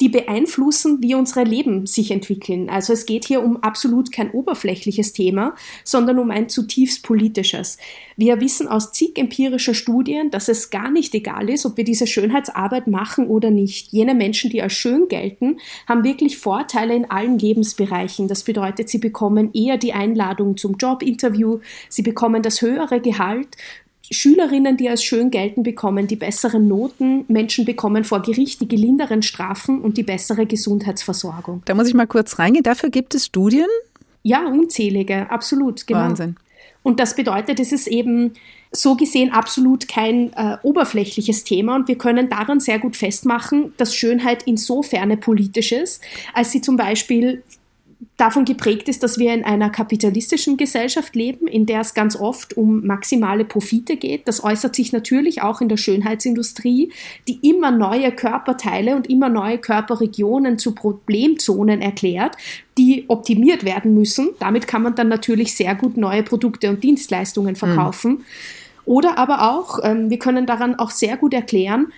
die beeinflussen, wie unsere Leben sich entwickeln. Also es geht hier um absolut kein oberflächliches Thema, sondern um ein zutiefst politisches. Wir wissen aus zig empirischer Studien, dass es gar nicht egal ist, ob wir diese Schönheitsarbeit machen oder nicht. Jene Menschen, die als schön gelten, haben wirklich Vorteile in allen Lebensbereichen. Das bedeutet, sie bekommen eher die Einladung zum Jobinterview, sie bekommen das höhere Gehalt, Schülerinnen, die als schön gelten, bekommen die besseren Noten, Menschen bekommen vor Gericht die gelinderen Strafen und die bessere Gesundheitsversorgung. Da muss ich mal kurz reingehen. Dafür gibt es Studien? Ja, unzählige, absolut. Genau. Wahnsinn. Und das bedeutet, es ist eben so gesehen absolut kein äh, oberflächliches Thema und wir können daran sehr gut festmachen, dass Schönheit insofern politisch ist, als sie zum Beispiel davon geprägt ist, dass wir in einer kapitalistischen Gesellschaft leben, in der es ganz oft um maximale Profite geht. Das äußert sich natürlich auch in der Schönheitsindustrie, die immer neue Körperteile und immer neue Körperregionen zu Problemzonen erklärt, die optimiert werden müssen. Damit kann man dann natürlich sehr gut neue Produkte und Dienstleistungen verkaufen. Mhm. Oder aber auch, ähm, wir können daran auch sehr gut erklären,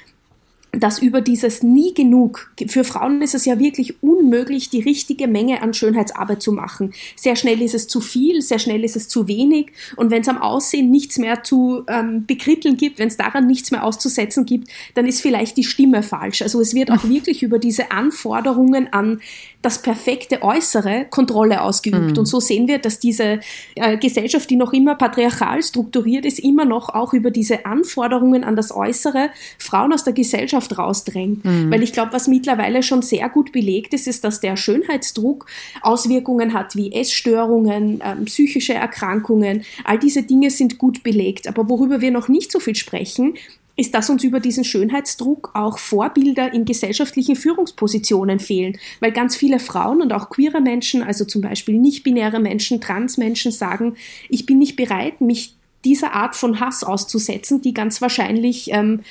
dass über dieses nie genug, für Frauen ist es ja wirklich unmöglich, die richtige Menge an Schönheitsarbeit zu machen. Sehr schnell ist es zu viel, sehr schnell ist es zu wenig und wenn es am Aussehen nichts mehr zu ähm, bekritteln gibt, wenn es daran nichts mehr auszusetzen gibt, dann ist vielleicht die Stimme falsch. Also es wird auch wirklich über diese Anforderungen an das perfekte Äußere Kontrolle ausgeübt. Mhm. Und so sehen wir, dass diese äh, Gesellschaft, die noch immer patriarchal strukturiert ist, immer noch auch über diese Anforderungen an das Äußere Frauen aus der Gesellschaft rausdrängt. Mhm. Weil ich glaube, was mittlerweile schon sehr gut belegt ist, ist, dass der Schönheitsdruck Auswirkungen hat wie Essstörungen, äh, psychische Erkrankungen. All diese Dinge sind gut belegt. Aber worüber wir noch nicht so viel sprechen, ist, dass uns über diesen Schönheitsdruck auch Vorbilder in gesellschaftlichen Führungspositionen fehlen, weil ganz viele Frauen und auch queere Menschen, also zum Beispiel nicht-binäre Menschen, Transmenschen sagen, ich bin nicht bereit, mich dieser Art von Hass auszusetzen, die ganz wahrscheinlich ähm,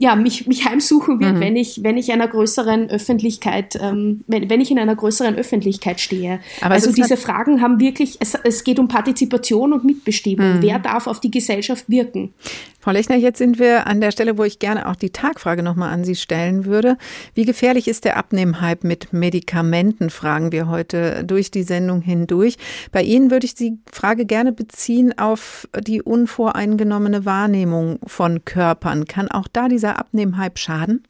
ja, mich, mich heimsuchen wird, mhm. wenn ich, wenn ich einer größeren Öffentlichkeit, ähm, wenn, wenn ich in einer größeren Öffentlichkeit stehe. Aber also diese Fragen haben wirklich, es, es geht um Partizipation und Mitbestimmung. Mhm. Wer darf auf die Gesellschaft wirken? Frau Lechner, jetzt sind wir an der Stelle, wo ich gerne auch die Tagfrage nochmal an Sie stellen würde. Wie gefährlich ist der Abnehmhype mit Medikamenten, fragen wir heute durch die Sendung hindurch. Bei Ihnen würde ich die Frage gerne beziehen auf die unvoreingenommene Wahrnehmung von Körpern. Kann auch da dieser Abnehmhype schaden?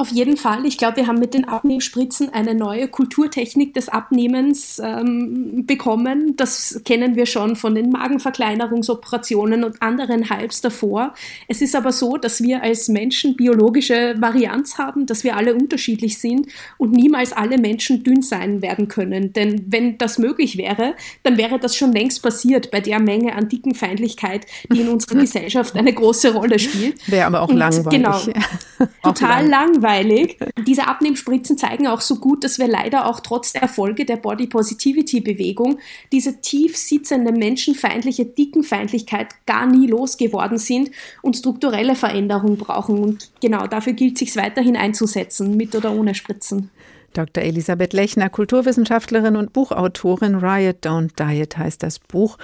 Auf jeden Fall. Ich glaube, wir haben mit den Abnehmspritzen eine neue Kulturtechnik des Abnehmens ähm, bekommen. Das kennen wir schon von den Magenverkleinerungsoperationen und anderen Hypes davor. Es ist aber so, dass wir als Menschen biologische Varianz haben, dass wir alle unterschiedlich sind und niemals alle Menschen dünn sein werden können. Denn wenn das möglich wäre, dann wäre das schon längst passiert bei der Menge an dicken Feindlichkeit, die in unserer Gesellschaft eine große Rolle spielt. Wäre aber auch und langweilig. Genau. Total langweilig langweilig. Diese Abnehmspritzen zeigen auch so gut, dass wir leider auch trotz der Erfolge der Body Positivity Bewegung diese tief sitzende menschenfeindliche Dickenfeindlichkeit gar nie losgeworden sind und strukturelle Veränderungen brauchen. Und genau dafür gilt es sich weiterhin einzusetzen, mit oder ohne Spritzen. Dr. Elisabeth Lechner, Kulturwissenschaftlerin und Buchautorin. Riot Don't Diet heißt das Buch.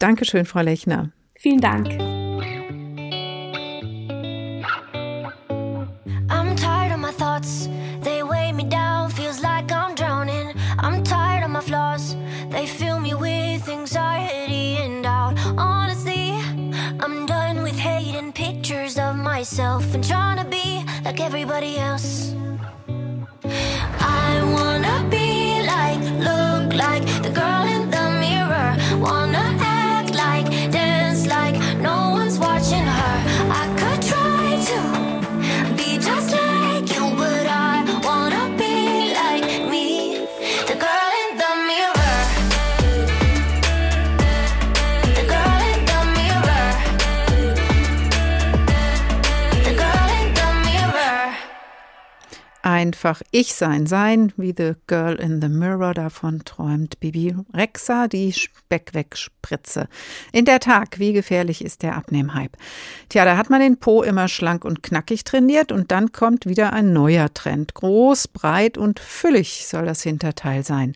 Dankeschön, Frau Lechner. Vielen Dank. Myself and trying to be like everybody else. I wanna be like, look like the girl in the mirror, wanna einfach ich sein, sein, wie The Girl in the Mirror, davon träumt Bibi Rexa, die Speckwegspritze. In der Tag, wie gefährlich ist der Abnehmhype? Tja, da hat man den Po immer schlank und knackig trainiert und dann kommt wieder ein neuer Trend. Groß, breit und füllig soll das Hinterteil sein.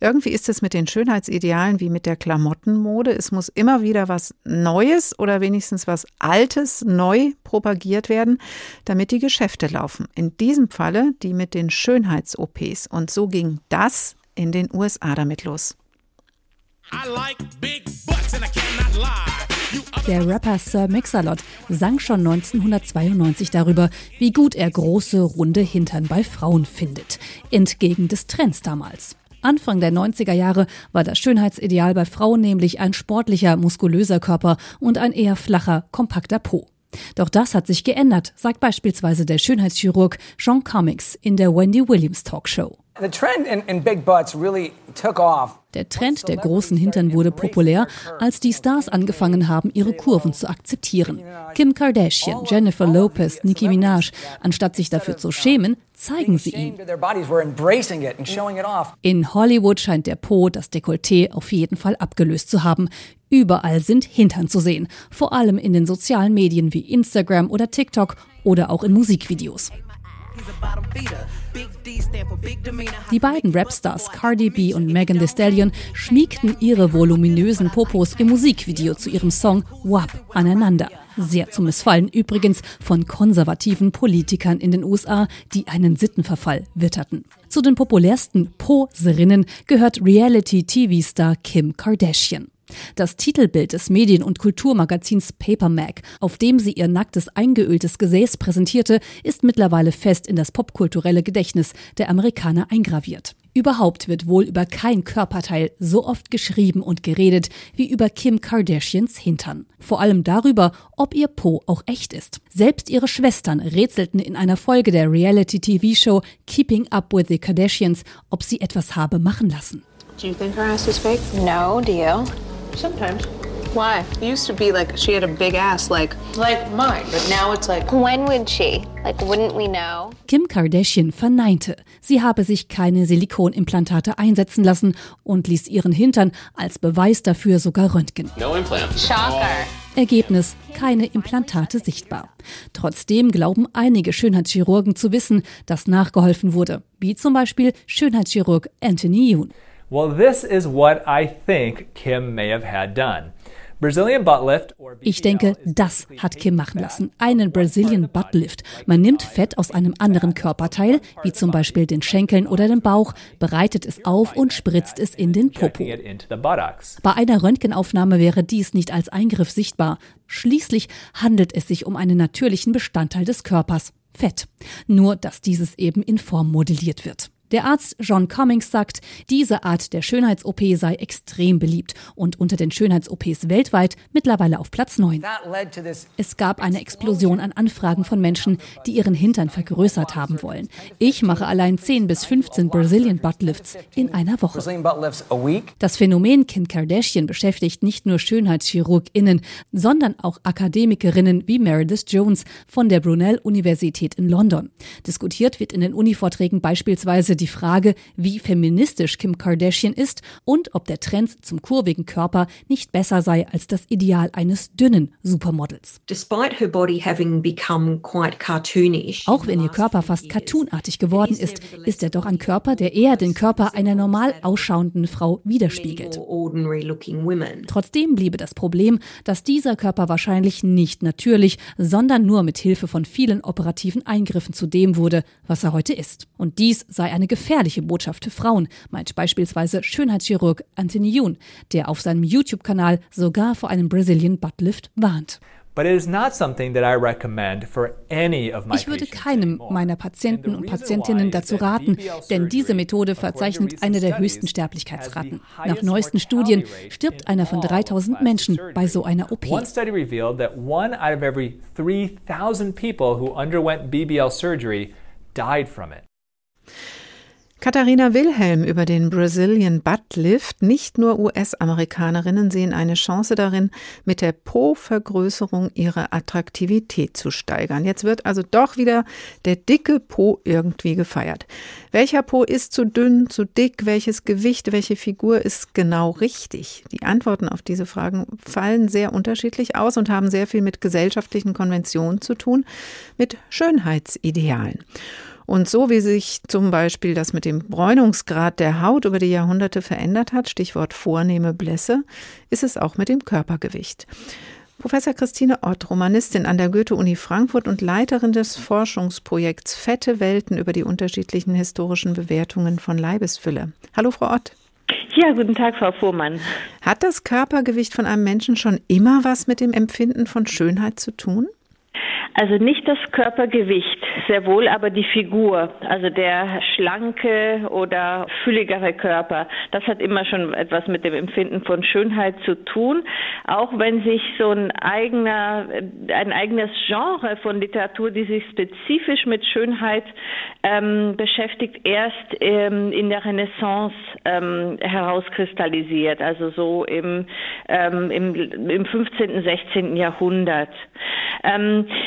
Irgendwie ist es mit den Schönheitsidealen wie mit der Klamottenmode. Es muss immer wieder was Neues oder wenigstens was Altes neu propagiert werden, damit die Geschäfte laufen. In diesem Falle die mit den Schönheits-OPs. Und so ging das in den USA damit los. Der Rapper Sir Mix-a-Lot sang schon 1992 darüber, wie gut er große, runde Hintern bei Frauen findet. Entgegen des Trends damals. Anfang der 90er Jahre war das Schönheitsideal bei Frauen nämlich ein sportlicher, muskulöser Körper und ein eher flacher, kompakter Po. Doch das hat sich geändert, sagt beispielsweise der Schönheitschirurg Sean Cummings in der Wendy Williams Talkshow. Der Trend der großen Hintern wurde populär, als die Stars angefangen haben, ihre Kurven zu akzeptieren. Kim Kardashian, Jennifer Lopez, Nicki Minaj, anstatt sich dafür zu schämen, zeigen sie ihn. In Hollywood scheint der Po das Dekolleté auf jeden Fall abgelöst zu haben. Überall sind Hintern zu sehen, vor allem in den sozialen Medien wie Instagram oder TikTok oder auch in Musikvideos. Die beiden Rapstars Cardi B und Megan Thee Stallion schmiegten ihre voluminösen Popos im Musikvideo zu ihrem Song WAP aneinander. Sehr zum Missfallen übrigens von konservativen Politikern in den USA, die einen Sittenverfall witterten. Zu den populärsten Poserinnen gehört Reality-TV-Star Kim Kardashian. Das Titelbild des Medien- und Kulturmagazins Paper Mag, auf dem sie ihr nacktes, eingeöltes Gesäß präsentierte, ist mittlerweile fest in das popkulturelle Gedächtnis der Amerikaner eingraviert. Überhaupt wird wohl über kein Körperteil so oft geschrieben und geredet wie über Kim Kardashians Hintern. Vor allem darüber, ob ihr Po auch echt ist. Selbst ihre Schwestern rätselten in einer Folge der Reality-TV-Show Keeping Up with the Kardashians, ob sie etwas habe machen lassen. Do you think her ass is fake? No, do you? Sometimes. Why? It used to be like she had a big ass, like like mine, but now it's like. When would she? Like, wouldn't we know? Kim Kardashian verneinte, sie habe sich keine Silikonimplantate einsetzen lassen und ließ ihren Hintern als Beweis dafür sogar röntgen. No implant. Shocker. Ergebnis, keine Implantate sichtbar. Trotzdem glauben einige Schönheitschirurgen zu wissen, dass nachgeholfen wurde, wie zum Beispiel Schönheitschirurg Anthony Yoon. Well, this is what I think Kim may have had done. Ich denke, das hat Kim machen lassen. Einen Brazilian Butt Lift. Man nimmt Fett aus einem anderen Körperteil, wie zum Beispiel den Schenkeln oder dem Bauch, bereitet es auf und spritzt es in den Popo. Bei einer Röntgenaufnahme wäre dies nicht als Eingriff sichtbar. Schließlich handelt es sich um einen natürlichen Bestandteil des Körpers, Fett. Nur, dass dieses eben in Form modelliert wird. Der Arzt John Cummings sagt, diese Art der Schönheits-OP sei extrem beliebt und unter den Schönheits-OPs weltweit mittlerweile auf Platz 9. Es gab eine Explosion an Anfragen von Menschen, die ihren Hintern vergrößert haben wollen. Ich mache allein 10 bis 15 Brazilian Butt Lifts in einer Woche. Das Phänomen Kim Kardashian beschäftigt nicht nur Schönheitschirurginnen, sondern auch Akademikerinnen wie Meredith Jones von der Brunel Universität in London. Diskutiert wird in den Univorträgen beispielsweise die Frage, wie feministisch Kim Kardashian ist und ob der Trend zum kurvigen Körper nicht besser sei als das Ideal eines dünnen Supermodels. Auch wenn ihr Körper fast cartoonartig geworden ist, ist er doch ein Körper, der eher den Körper einer normal ausschauenden Frau widerspiegelt. Trotzdem bliebe das Problem, dass dieser Körper wahrscheinlich nicht natürlich, sondern nur mit Hilfe von vielen operativen Eingriffen zu dem wurde, was er heute ist. Und dies sei eine gefährliche Botschaft für Frauen, meint beispielsweise Schönheitschirurg Anthony Yoon, der auf seinem YouTube-Kanal sogar vor einem Brazilian Butt Lift warnt. Ich würde keinem meiner Patienten und Patientinnen dazu raten, denn diese Methode verzeichnet eine der höchsten Sterblichkeitsraten. Nach neuesten Studien stirbt einer von 3000 Menschen bei so einer OP. One study revealed that one out of every 3000 people who underwent BBL surgery died from it. Katharina Wilhelm über den Brazilian Butt Lift. Nicht nur US-Amerikanerinnen sehen eine Chance darin, mit der Po-Vergrößerung ihre Attraktivität zu steigern. Jetzt wird also doch wieder der dicke Po irgendwie gefeiert. Welcher Po ist zu dünn, zu dick? Welches Gewicht, welche Figur ist genau richtig? Die Antworten auf diese Fragen fallen sehr unterschiedlich aus und haben sehr viel mit gesellschaftlichen Konventionen zu tun, mit Schönheitsidealen. Und so wie sich zum Beispiel das mit dem Bräunungsgrad der Haut über die Jahrhunderte verändert hat, Stichwort vornehme Blässe, ist es auch mit dem Körpergewicht. Professor Christine Ott, Romanistin an der Goethe-Uni Frankfurt und Leiterin des Forschungsprojekts Fette Welten über die unterschiedlichen historischen Bewertungen von Leibesfülle. Hallo, Frau Ott. Ja, guten Tag, Frau Fuhrmann. Hat das Körpergewicht von einem Menschen schon immer was mit dem Empfinden von Schönheit zu tun? Also nicht das Körpergewicht, sehr wohl aber die Figur, also der schlanke oder fülligere Körper. Das hat immer schon etwas mit dem Empfinden von Schönheit zu tun, auch wenn sich so ein eigener, ein eigenes Genre von Literatur, die sich spezifisch mit Schönheit ähm, beschäftigt, erst ähm, in der Renaissance ähm, herauskristallisiert, also so im, ähm, im, im 15., 16. Jahrhundert.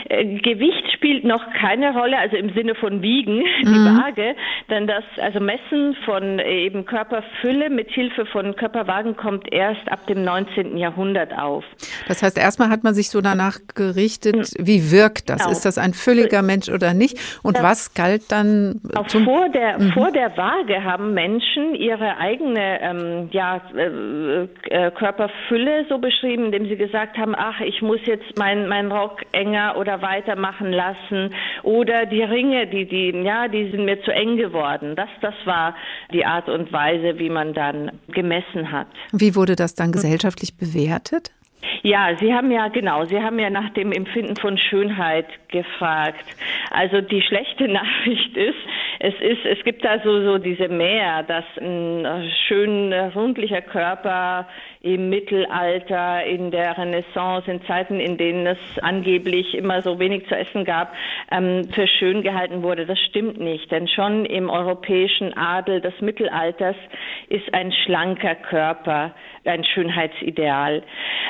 Äh, Gewicht spielt noch keine Rolle, also im Sinne von Wiegen, die mhm. Waage, denn das also Messen von äh, eben Körperfülle mit Hilfe von Körperwagen kommt erst ab dem 19. Jahrhundert auf. Das heißt, erstmal hat man sich so danach gerichtet, wie wirkt das? Genau. Ist das ein fülliger Mensch oder nicht? Und das was galt dann vor der mhm. vor der Waage haben Menschen ihre eigene ähm, ja, äh, äh, Körperfülle so beschrieben, indem sie gesagt haben, ach, ich muss jetzt meinen mein Rock enger oder weitermachen lassen oder die Ringe, die, die, ja, die sind mir zu eng geworden. Das, das war die Art und Weise, wie man dann gemessen hat. Wie wurde das dann gesellschaftlich bewertet? Ja, Sie haben ja genau, Sie haben ja nach dem Empfinden von Schönheit gefragt. Also die schlechte Nachricht ist, es ist, es gibt da so, so diese Mehr, dass ein schön rundlicher Körper im Mittelalter, in der Renaissance, in Zeiten, in denen es angeblich immer so wenig zu essen gab, ähm, für schön gehalten wurde. Das stimmt nicht, denn schon im europäischen Adel des Mittelalters ist ein schlanker Körper ein Schönheitsideal.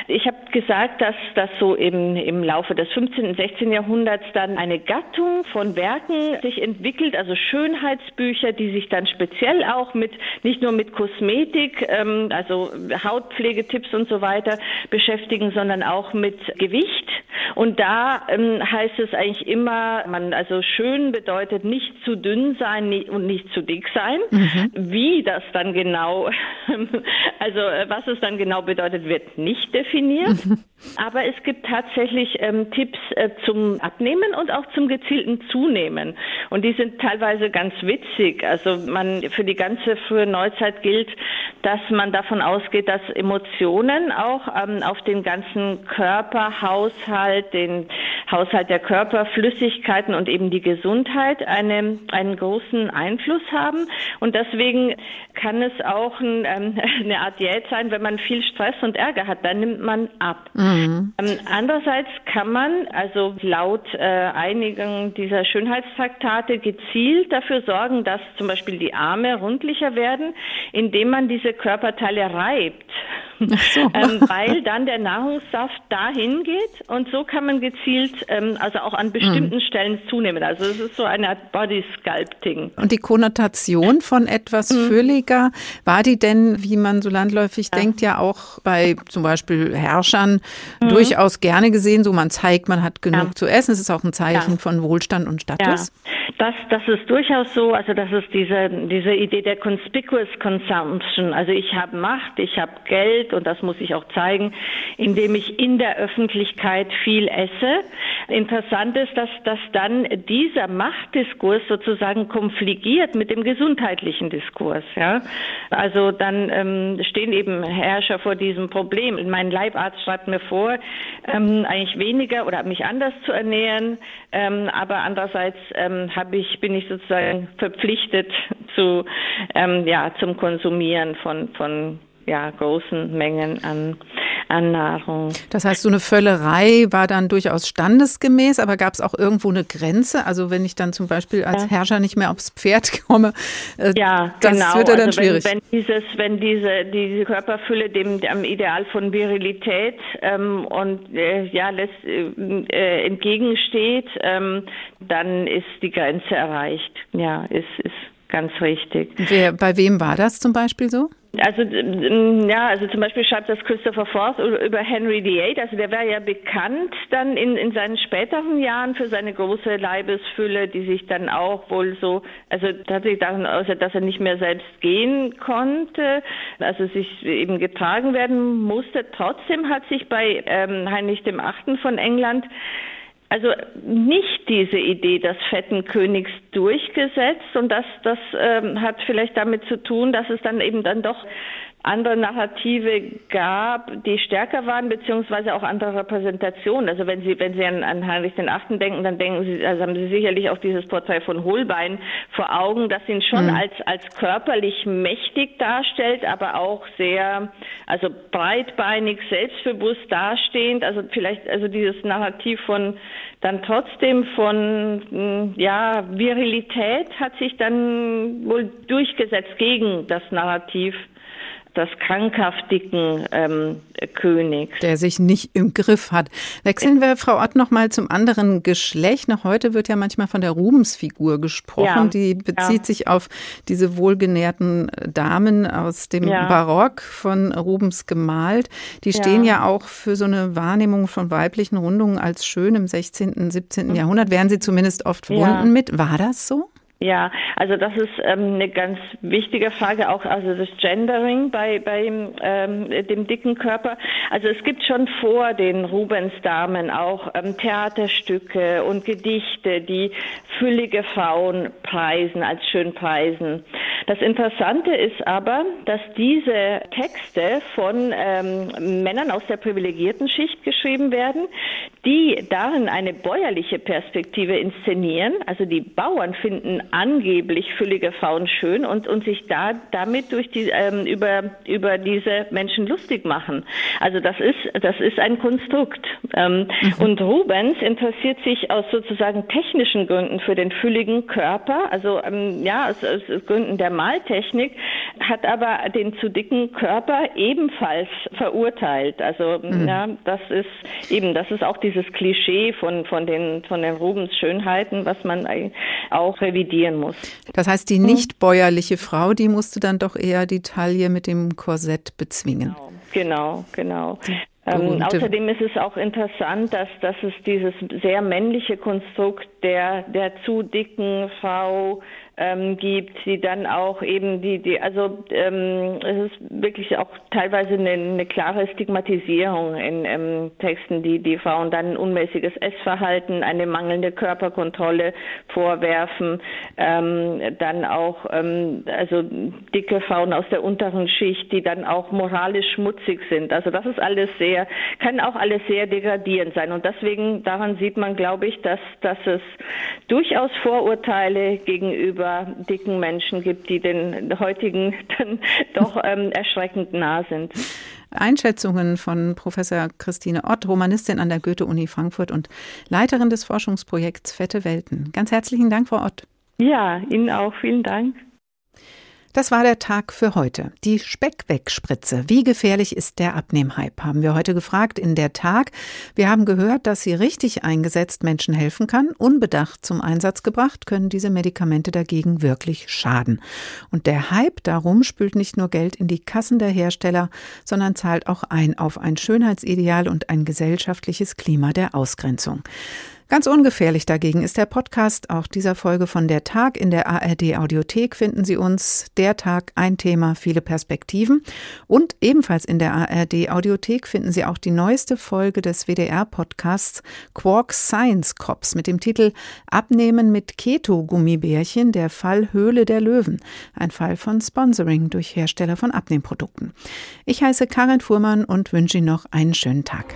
Ich habe gesagt, dass das so im, im Laufe des 15. und 16. Jahrhunderts dann eine Gattung von Werken sich entwickelt, also Schönheitsbücher, die sich dann speziell auch mit, nicht nur mit Kosmetik, ähm, also Hautpflegetipps und so weiter beschäftigen, sondern auch mit Gewicht. Und da ähm, heißt es eigentlich immer, man, also schön bedeutet nicht zu dünn sein und nicht zu dick sein. Mhm. Wie das dann genau, also äh, was es dann genau bedeutet, wird nicht definiert. Aber es gibt tatsächlich ähm, Tipps äh, zum Abnehmen und auch zum gezielten Zunehmen. Und die sind teilweise ganz witzig. Also man für die ganze frühe Neuzeit gilt, dass man davon ausgeht, dass Emotionen auch ähm, auf den ganzen Körperhaushalt, den Haushalt der Körperflüssigkeiten und eben die Gesundheit eine, einen großen Einfluss haben. Und deswegen kann es auch ein, ähm, eine Art Diät sein, wenn man viel Stress und Ärger hat, dann nimmt man ab. Mhm. Ähm, andererseits kann man also laut äh, einigen dieser Schönheitstraktate gezielt dafür sorgen, dass zum Beispiel die Arme rundlicher werden, indem man diese Körperteile reibt. So. ähm, weil dann der Nahrungssaft dahin geht und so kann man gezielt ähm, also auch an bestimmten mhm. Stellen zunehmen. Also es ist so eine Art Body Sculpting. Und die Konnotation von etwas mhm. fülliger, war die denn, wie man so landläufig ja. denkt, ja auch bei zum Beispiel Herrschern mhm. durchaus gerne gesehen, so man zeigt, man hat genug ja. zu essen. Es ist auch ein Zeichen ja. von Wohlstand und Status. Das, das ist durchaus so. Also das ist diese, diese Idee der Conspicuous Consumption. Also ich habe Macht, ich habe Geld und das muss ich auch zeigen, indem ich in der Öffentlichkeit viel esse. Interessant ist, dass, dass dann dieser Machtdiskurs sozusagen konfligiert mit dem gesundheitlichen Diskurs. Ja? Also dann ähm, stehen eben Herrscher vor diesem Problem. Mein Leibarzt schreibt mir vor, ähm, eigentlich weniger oder mich anders zu ernähren, ähm, aber andererseits ähm, habe ich, bin ich sozusagen verpflichtet zu, ähm, ja, zum Konsumieren von, von ja, großen Mengen an, an Nahrung. Das heißt, so eine Völlerei war dann durchaus standesgemäß, aber gab es auch irgendwo eine Grenze? Also wenn ich dann zum Beispiel als ja. Herrscher nicht mehr aufs Pferd komme, äh, ja, das genau. wird ja dann also wenn, schwierig. Wenn, dieses, wenn diese, diese Körperfülle dem, dem Ideal von Virilität ähm, und äh, ja, lässt, äh, entgegensteht, ähm, dann ist die Grenze erreicht. Ja, ist, ist ganz richtig. Wer, bei wem war das zum Beispiel so? Also ja, also zum Beispiel schreibt das Christopher Forth über Henry VIII. Also der war ja bekannt dann in, in seinen späteren Jahren für seine große Leibesfülle, die sich dann auch wohl so, also tatsächlich daran außer dass er nicht mehr selbst gehen konnte, also sich eben getragen werden musste. Trotzdem hat sich bei ähm, Heinrich dem Achten von England also nicht diese Idee des fetten Königs durchgesetzt und das, das ähm, hat vielleicht damit zu tun, dass es dann eben dann doch andere Narrative gab, die stärker waren, beziehungsweise auch andere Repräsentationen. Also wenn Sie, wenn Sie an, an Heinrich den Achten denken, dann denken Sie, also haben Sie sicherlich auch dieses Porträt von Holbein vor Augen, das ihn schon mhm. als, als körperlich mächtig darstellt, aber auch sehr, also breitbeinig, selbstbewusst dastehend. Also vielleicht, also dieses Narrativ von, dann trotzdem von, hm, ja, Virilität hat sich dann wohl durchgesetzt gegen das Narrativ des krankhaftigen ähm, Königs. Der sich nicht im Griff hat. Wechseln wir, Frau Ott, noch mal zum anderen Geschlecht. Noch heute wird ja manchmal von der Rubensfigur gesprochen. Ja, Die bezieht ja. sich auf diese wohlgenährten Damen aus dem ja. Barock von Rubens gemalt. Die stehen ja. auch für so eine Wahrnehmung von weiblichen Rundungen als schön im 16., 17. Mhm. Jahrhundert. Werden sie zumindest oft verbunden mit. War das so? Ja, also das ist ähm, eine ganz wichtige Frage, auch also das Gendering bei, bei ähm, dem dicken Körper. Also es gibt schon vor den Rubens-Damen auch ähm, Theaterstücke und Gedichte, die füllige Frauen preisen, als schön preisen. Das Interessante ist aber, dass diese Texte von ähm, Männern aus der privilegierten Schicht geschrieben werden, die darin eine bäuerliche Perspektive inszenieren. Also die Bauern finden angeblich füllige Frauen schön und, und sich da damit durch die, ähm, über, über diese Menschen lustig machen. Also das ist, das ist ein Konstrukt. Ähm, mhm. Und Rubens interessiert sich aus sozusagen technischen Gründen für den fülligen Körper, also ähm, ja, aus, aus Gründen der Maltechnik, hat aber den zu dicken Körper ebenfalls verurteilt. Also mhm. ja, das ist eben, das ist auch dieses Klischee von, von den, von den Rubens Schönheiten, was man auch revidieren muss. Das heißt, die nicht bäuerliche Frau, die musste dann doch eher die Taille mit dem Korsett bezwingen. Genau, genau. genau. Ähm, außerdem ist es auch interessant, dass, dass es dieses sehr männliche Konstrukt der, der zu dicken Frau ähm, gibt, die dann auch eben die, die also ähm, es ist wirklich auch teilweise eine, eine klare Stigmatisierung in ähm, Texten, die die Frauen dann unmäßiges Essverhalten, eine mangelnde Körperkontrolle vorwerfen, ähm, dann auch ähm, also dicke Frauen aus der unteren Schicht, die dann auch moralisch schmutzig sind. Also das ist alles sehr, kann auch alles sehr degradierend sein und deswegen daran sieht man, glaube ich, dass dass es durchaus Vorurteile gegenüber gegenüber dicken Menschen gibt, die den heutigen dann doch ähm, erschreckend nah sind. Einschätzungen von Professor Christine Ott, Romanistin an der Goethe-Uni Frankfurt und Leiterin des Forschungsprojekts Fette Welten. Ganz herzlichen Dank, Frau Ott. Ja, Ihnen auch. Vielen Dank. Das war der Tag für heute. Die Speckwegspritze. Wie gefährlich ist der Abnehmhype? Haben wir heute gefragt in der Tag. Wir haben gehört, dass sie richtig eingesetzt Menschen helfen kann. Unbedacht zum Einsatz gebracht können diese Medikamente dagegen wirklich schaden. Und der Hype darum spült nicht nur Geld in die Kassen der Hersteller, sondern zahlt auch ein auf ein Schönheitsideal und ein gesellschaftliches Klima der Ausgrenzung. Ganz ungefährlich dagegen ist der Podcast auch dieser Folge von Der Tag. In der ARD Audiothek finden Sie uns Der Tag, ein Thema, viele Perspektiven. Und ebenfalls in der ARD Audiothek finden Sie auch die neueste Folge des WDR-Podcasts Quark Science Cops mit dem Titel Abnehmen mit Keto-Gummibärchen, der Fall Höhle der Löwen. Ein Fall von Sponsoring durch Hersteller von Abnehmprodukten. Ich heiße Karin Fuhrmann und wünsche Ihnen noch einen schönen Tag.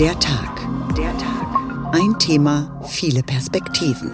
Der Tag der Tag. Ein Thema, viele Perspektiven.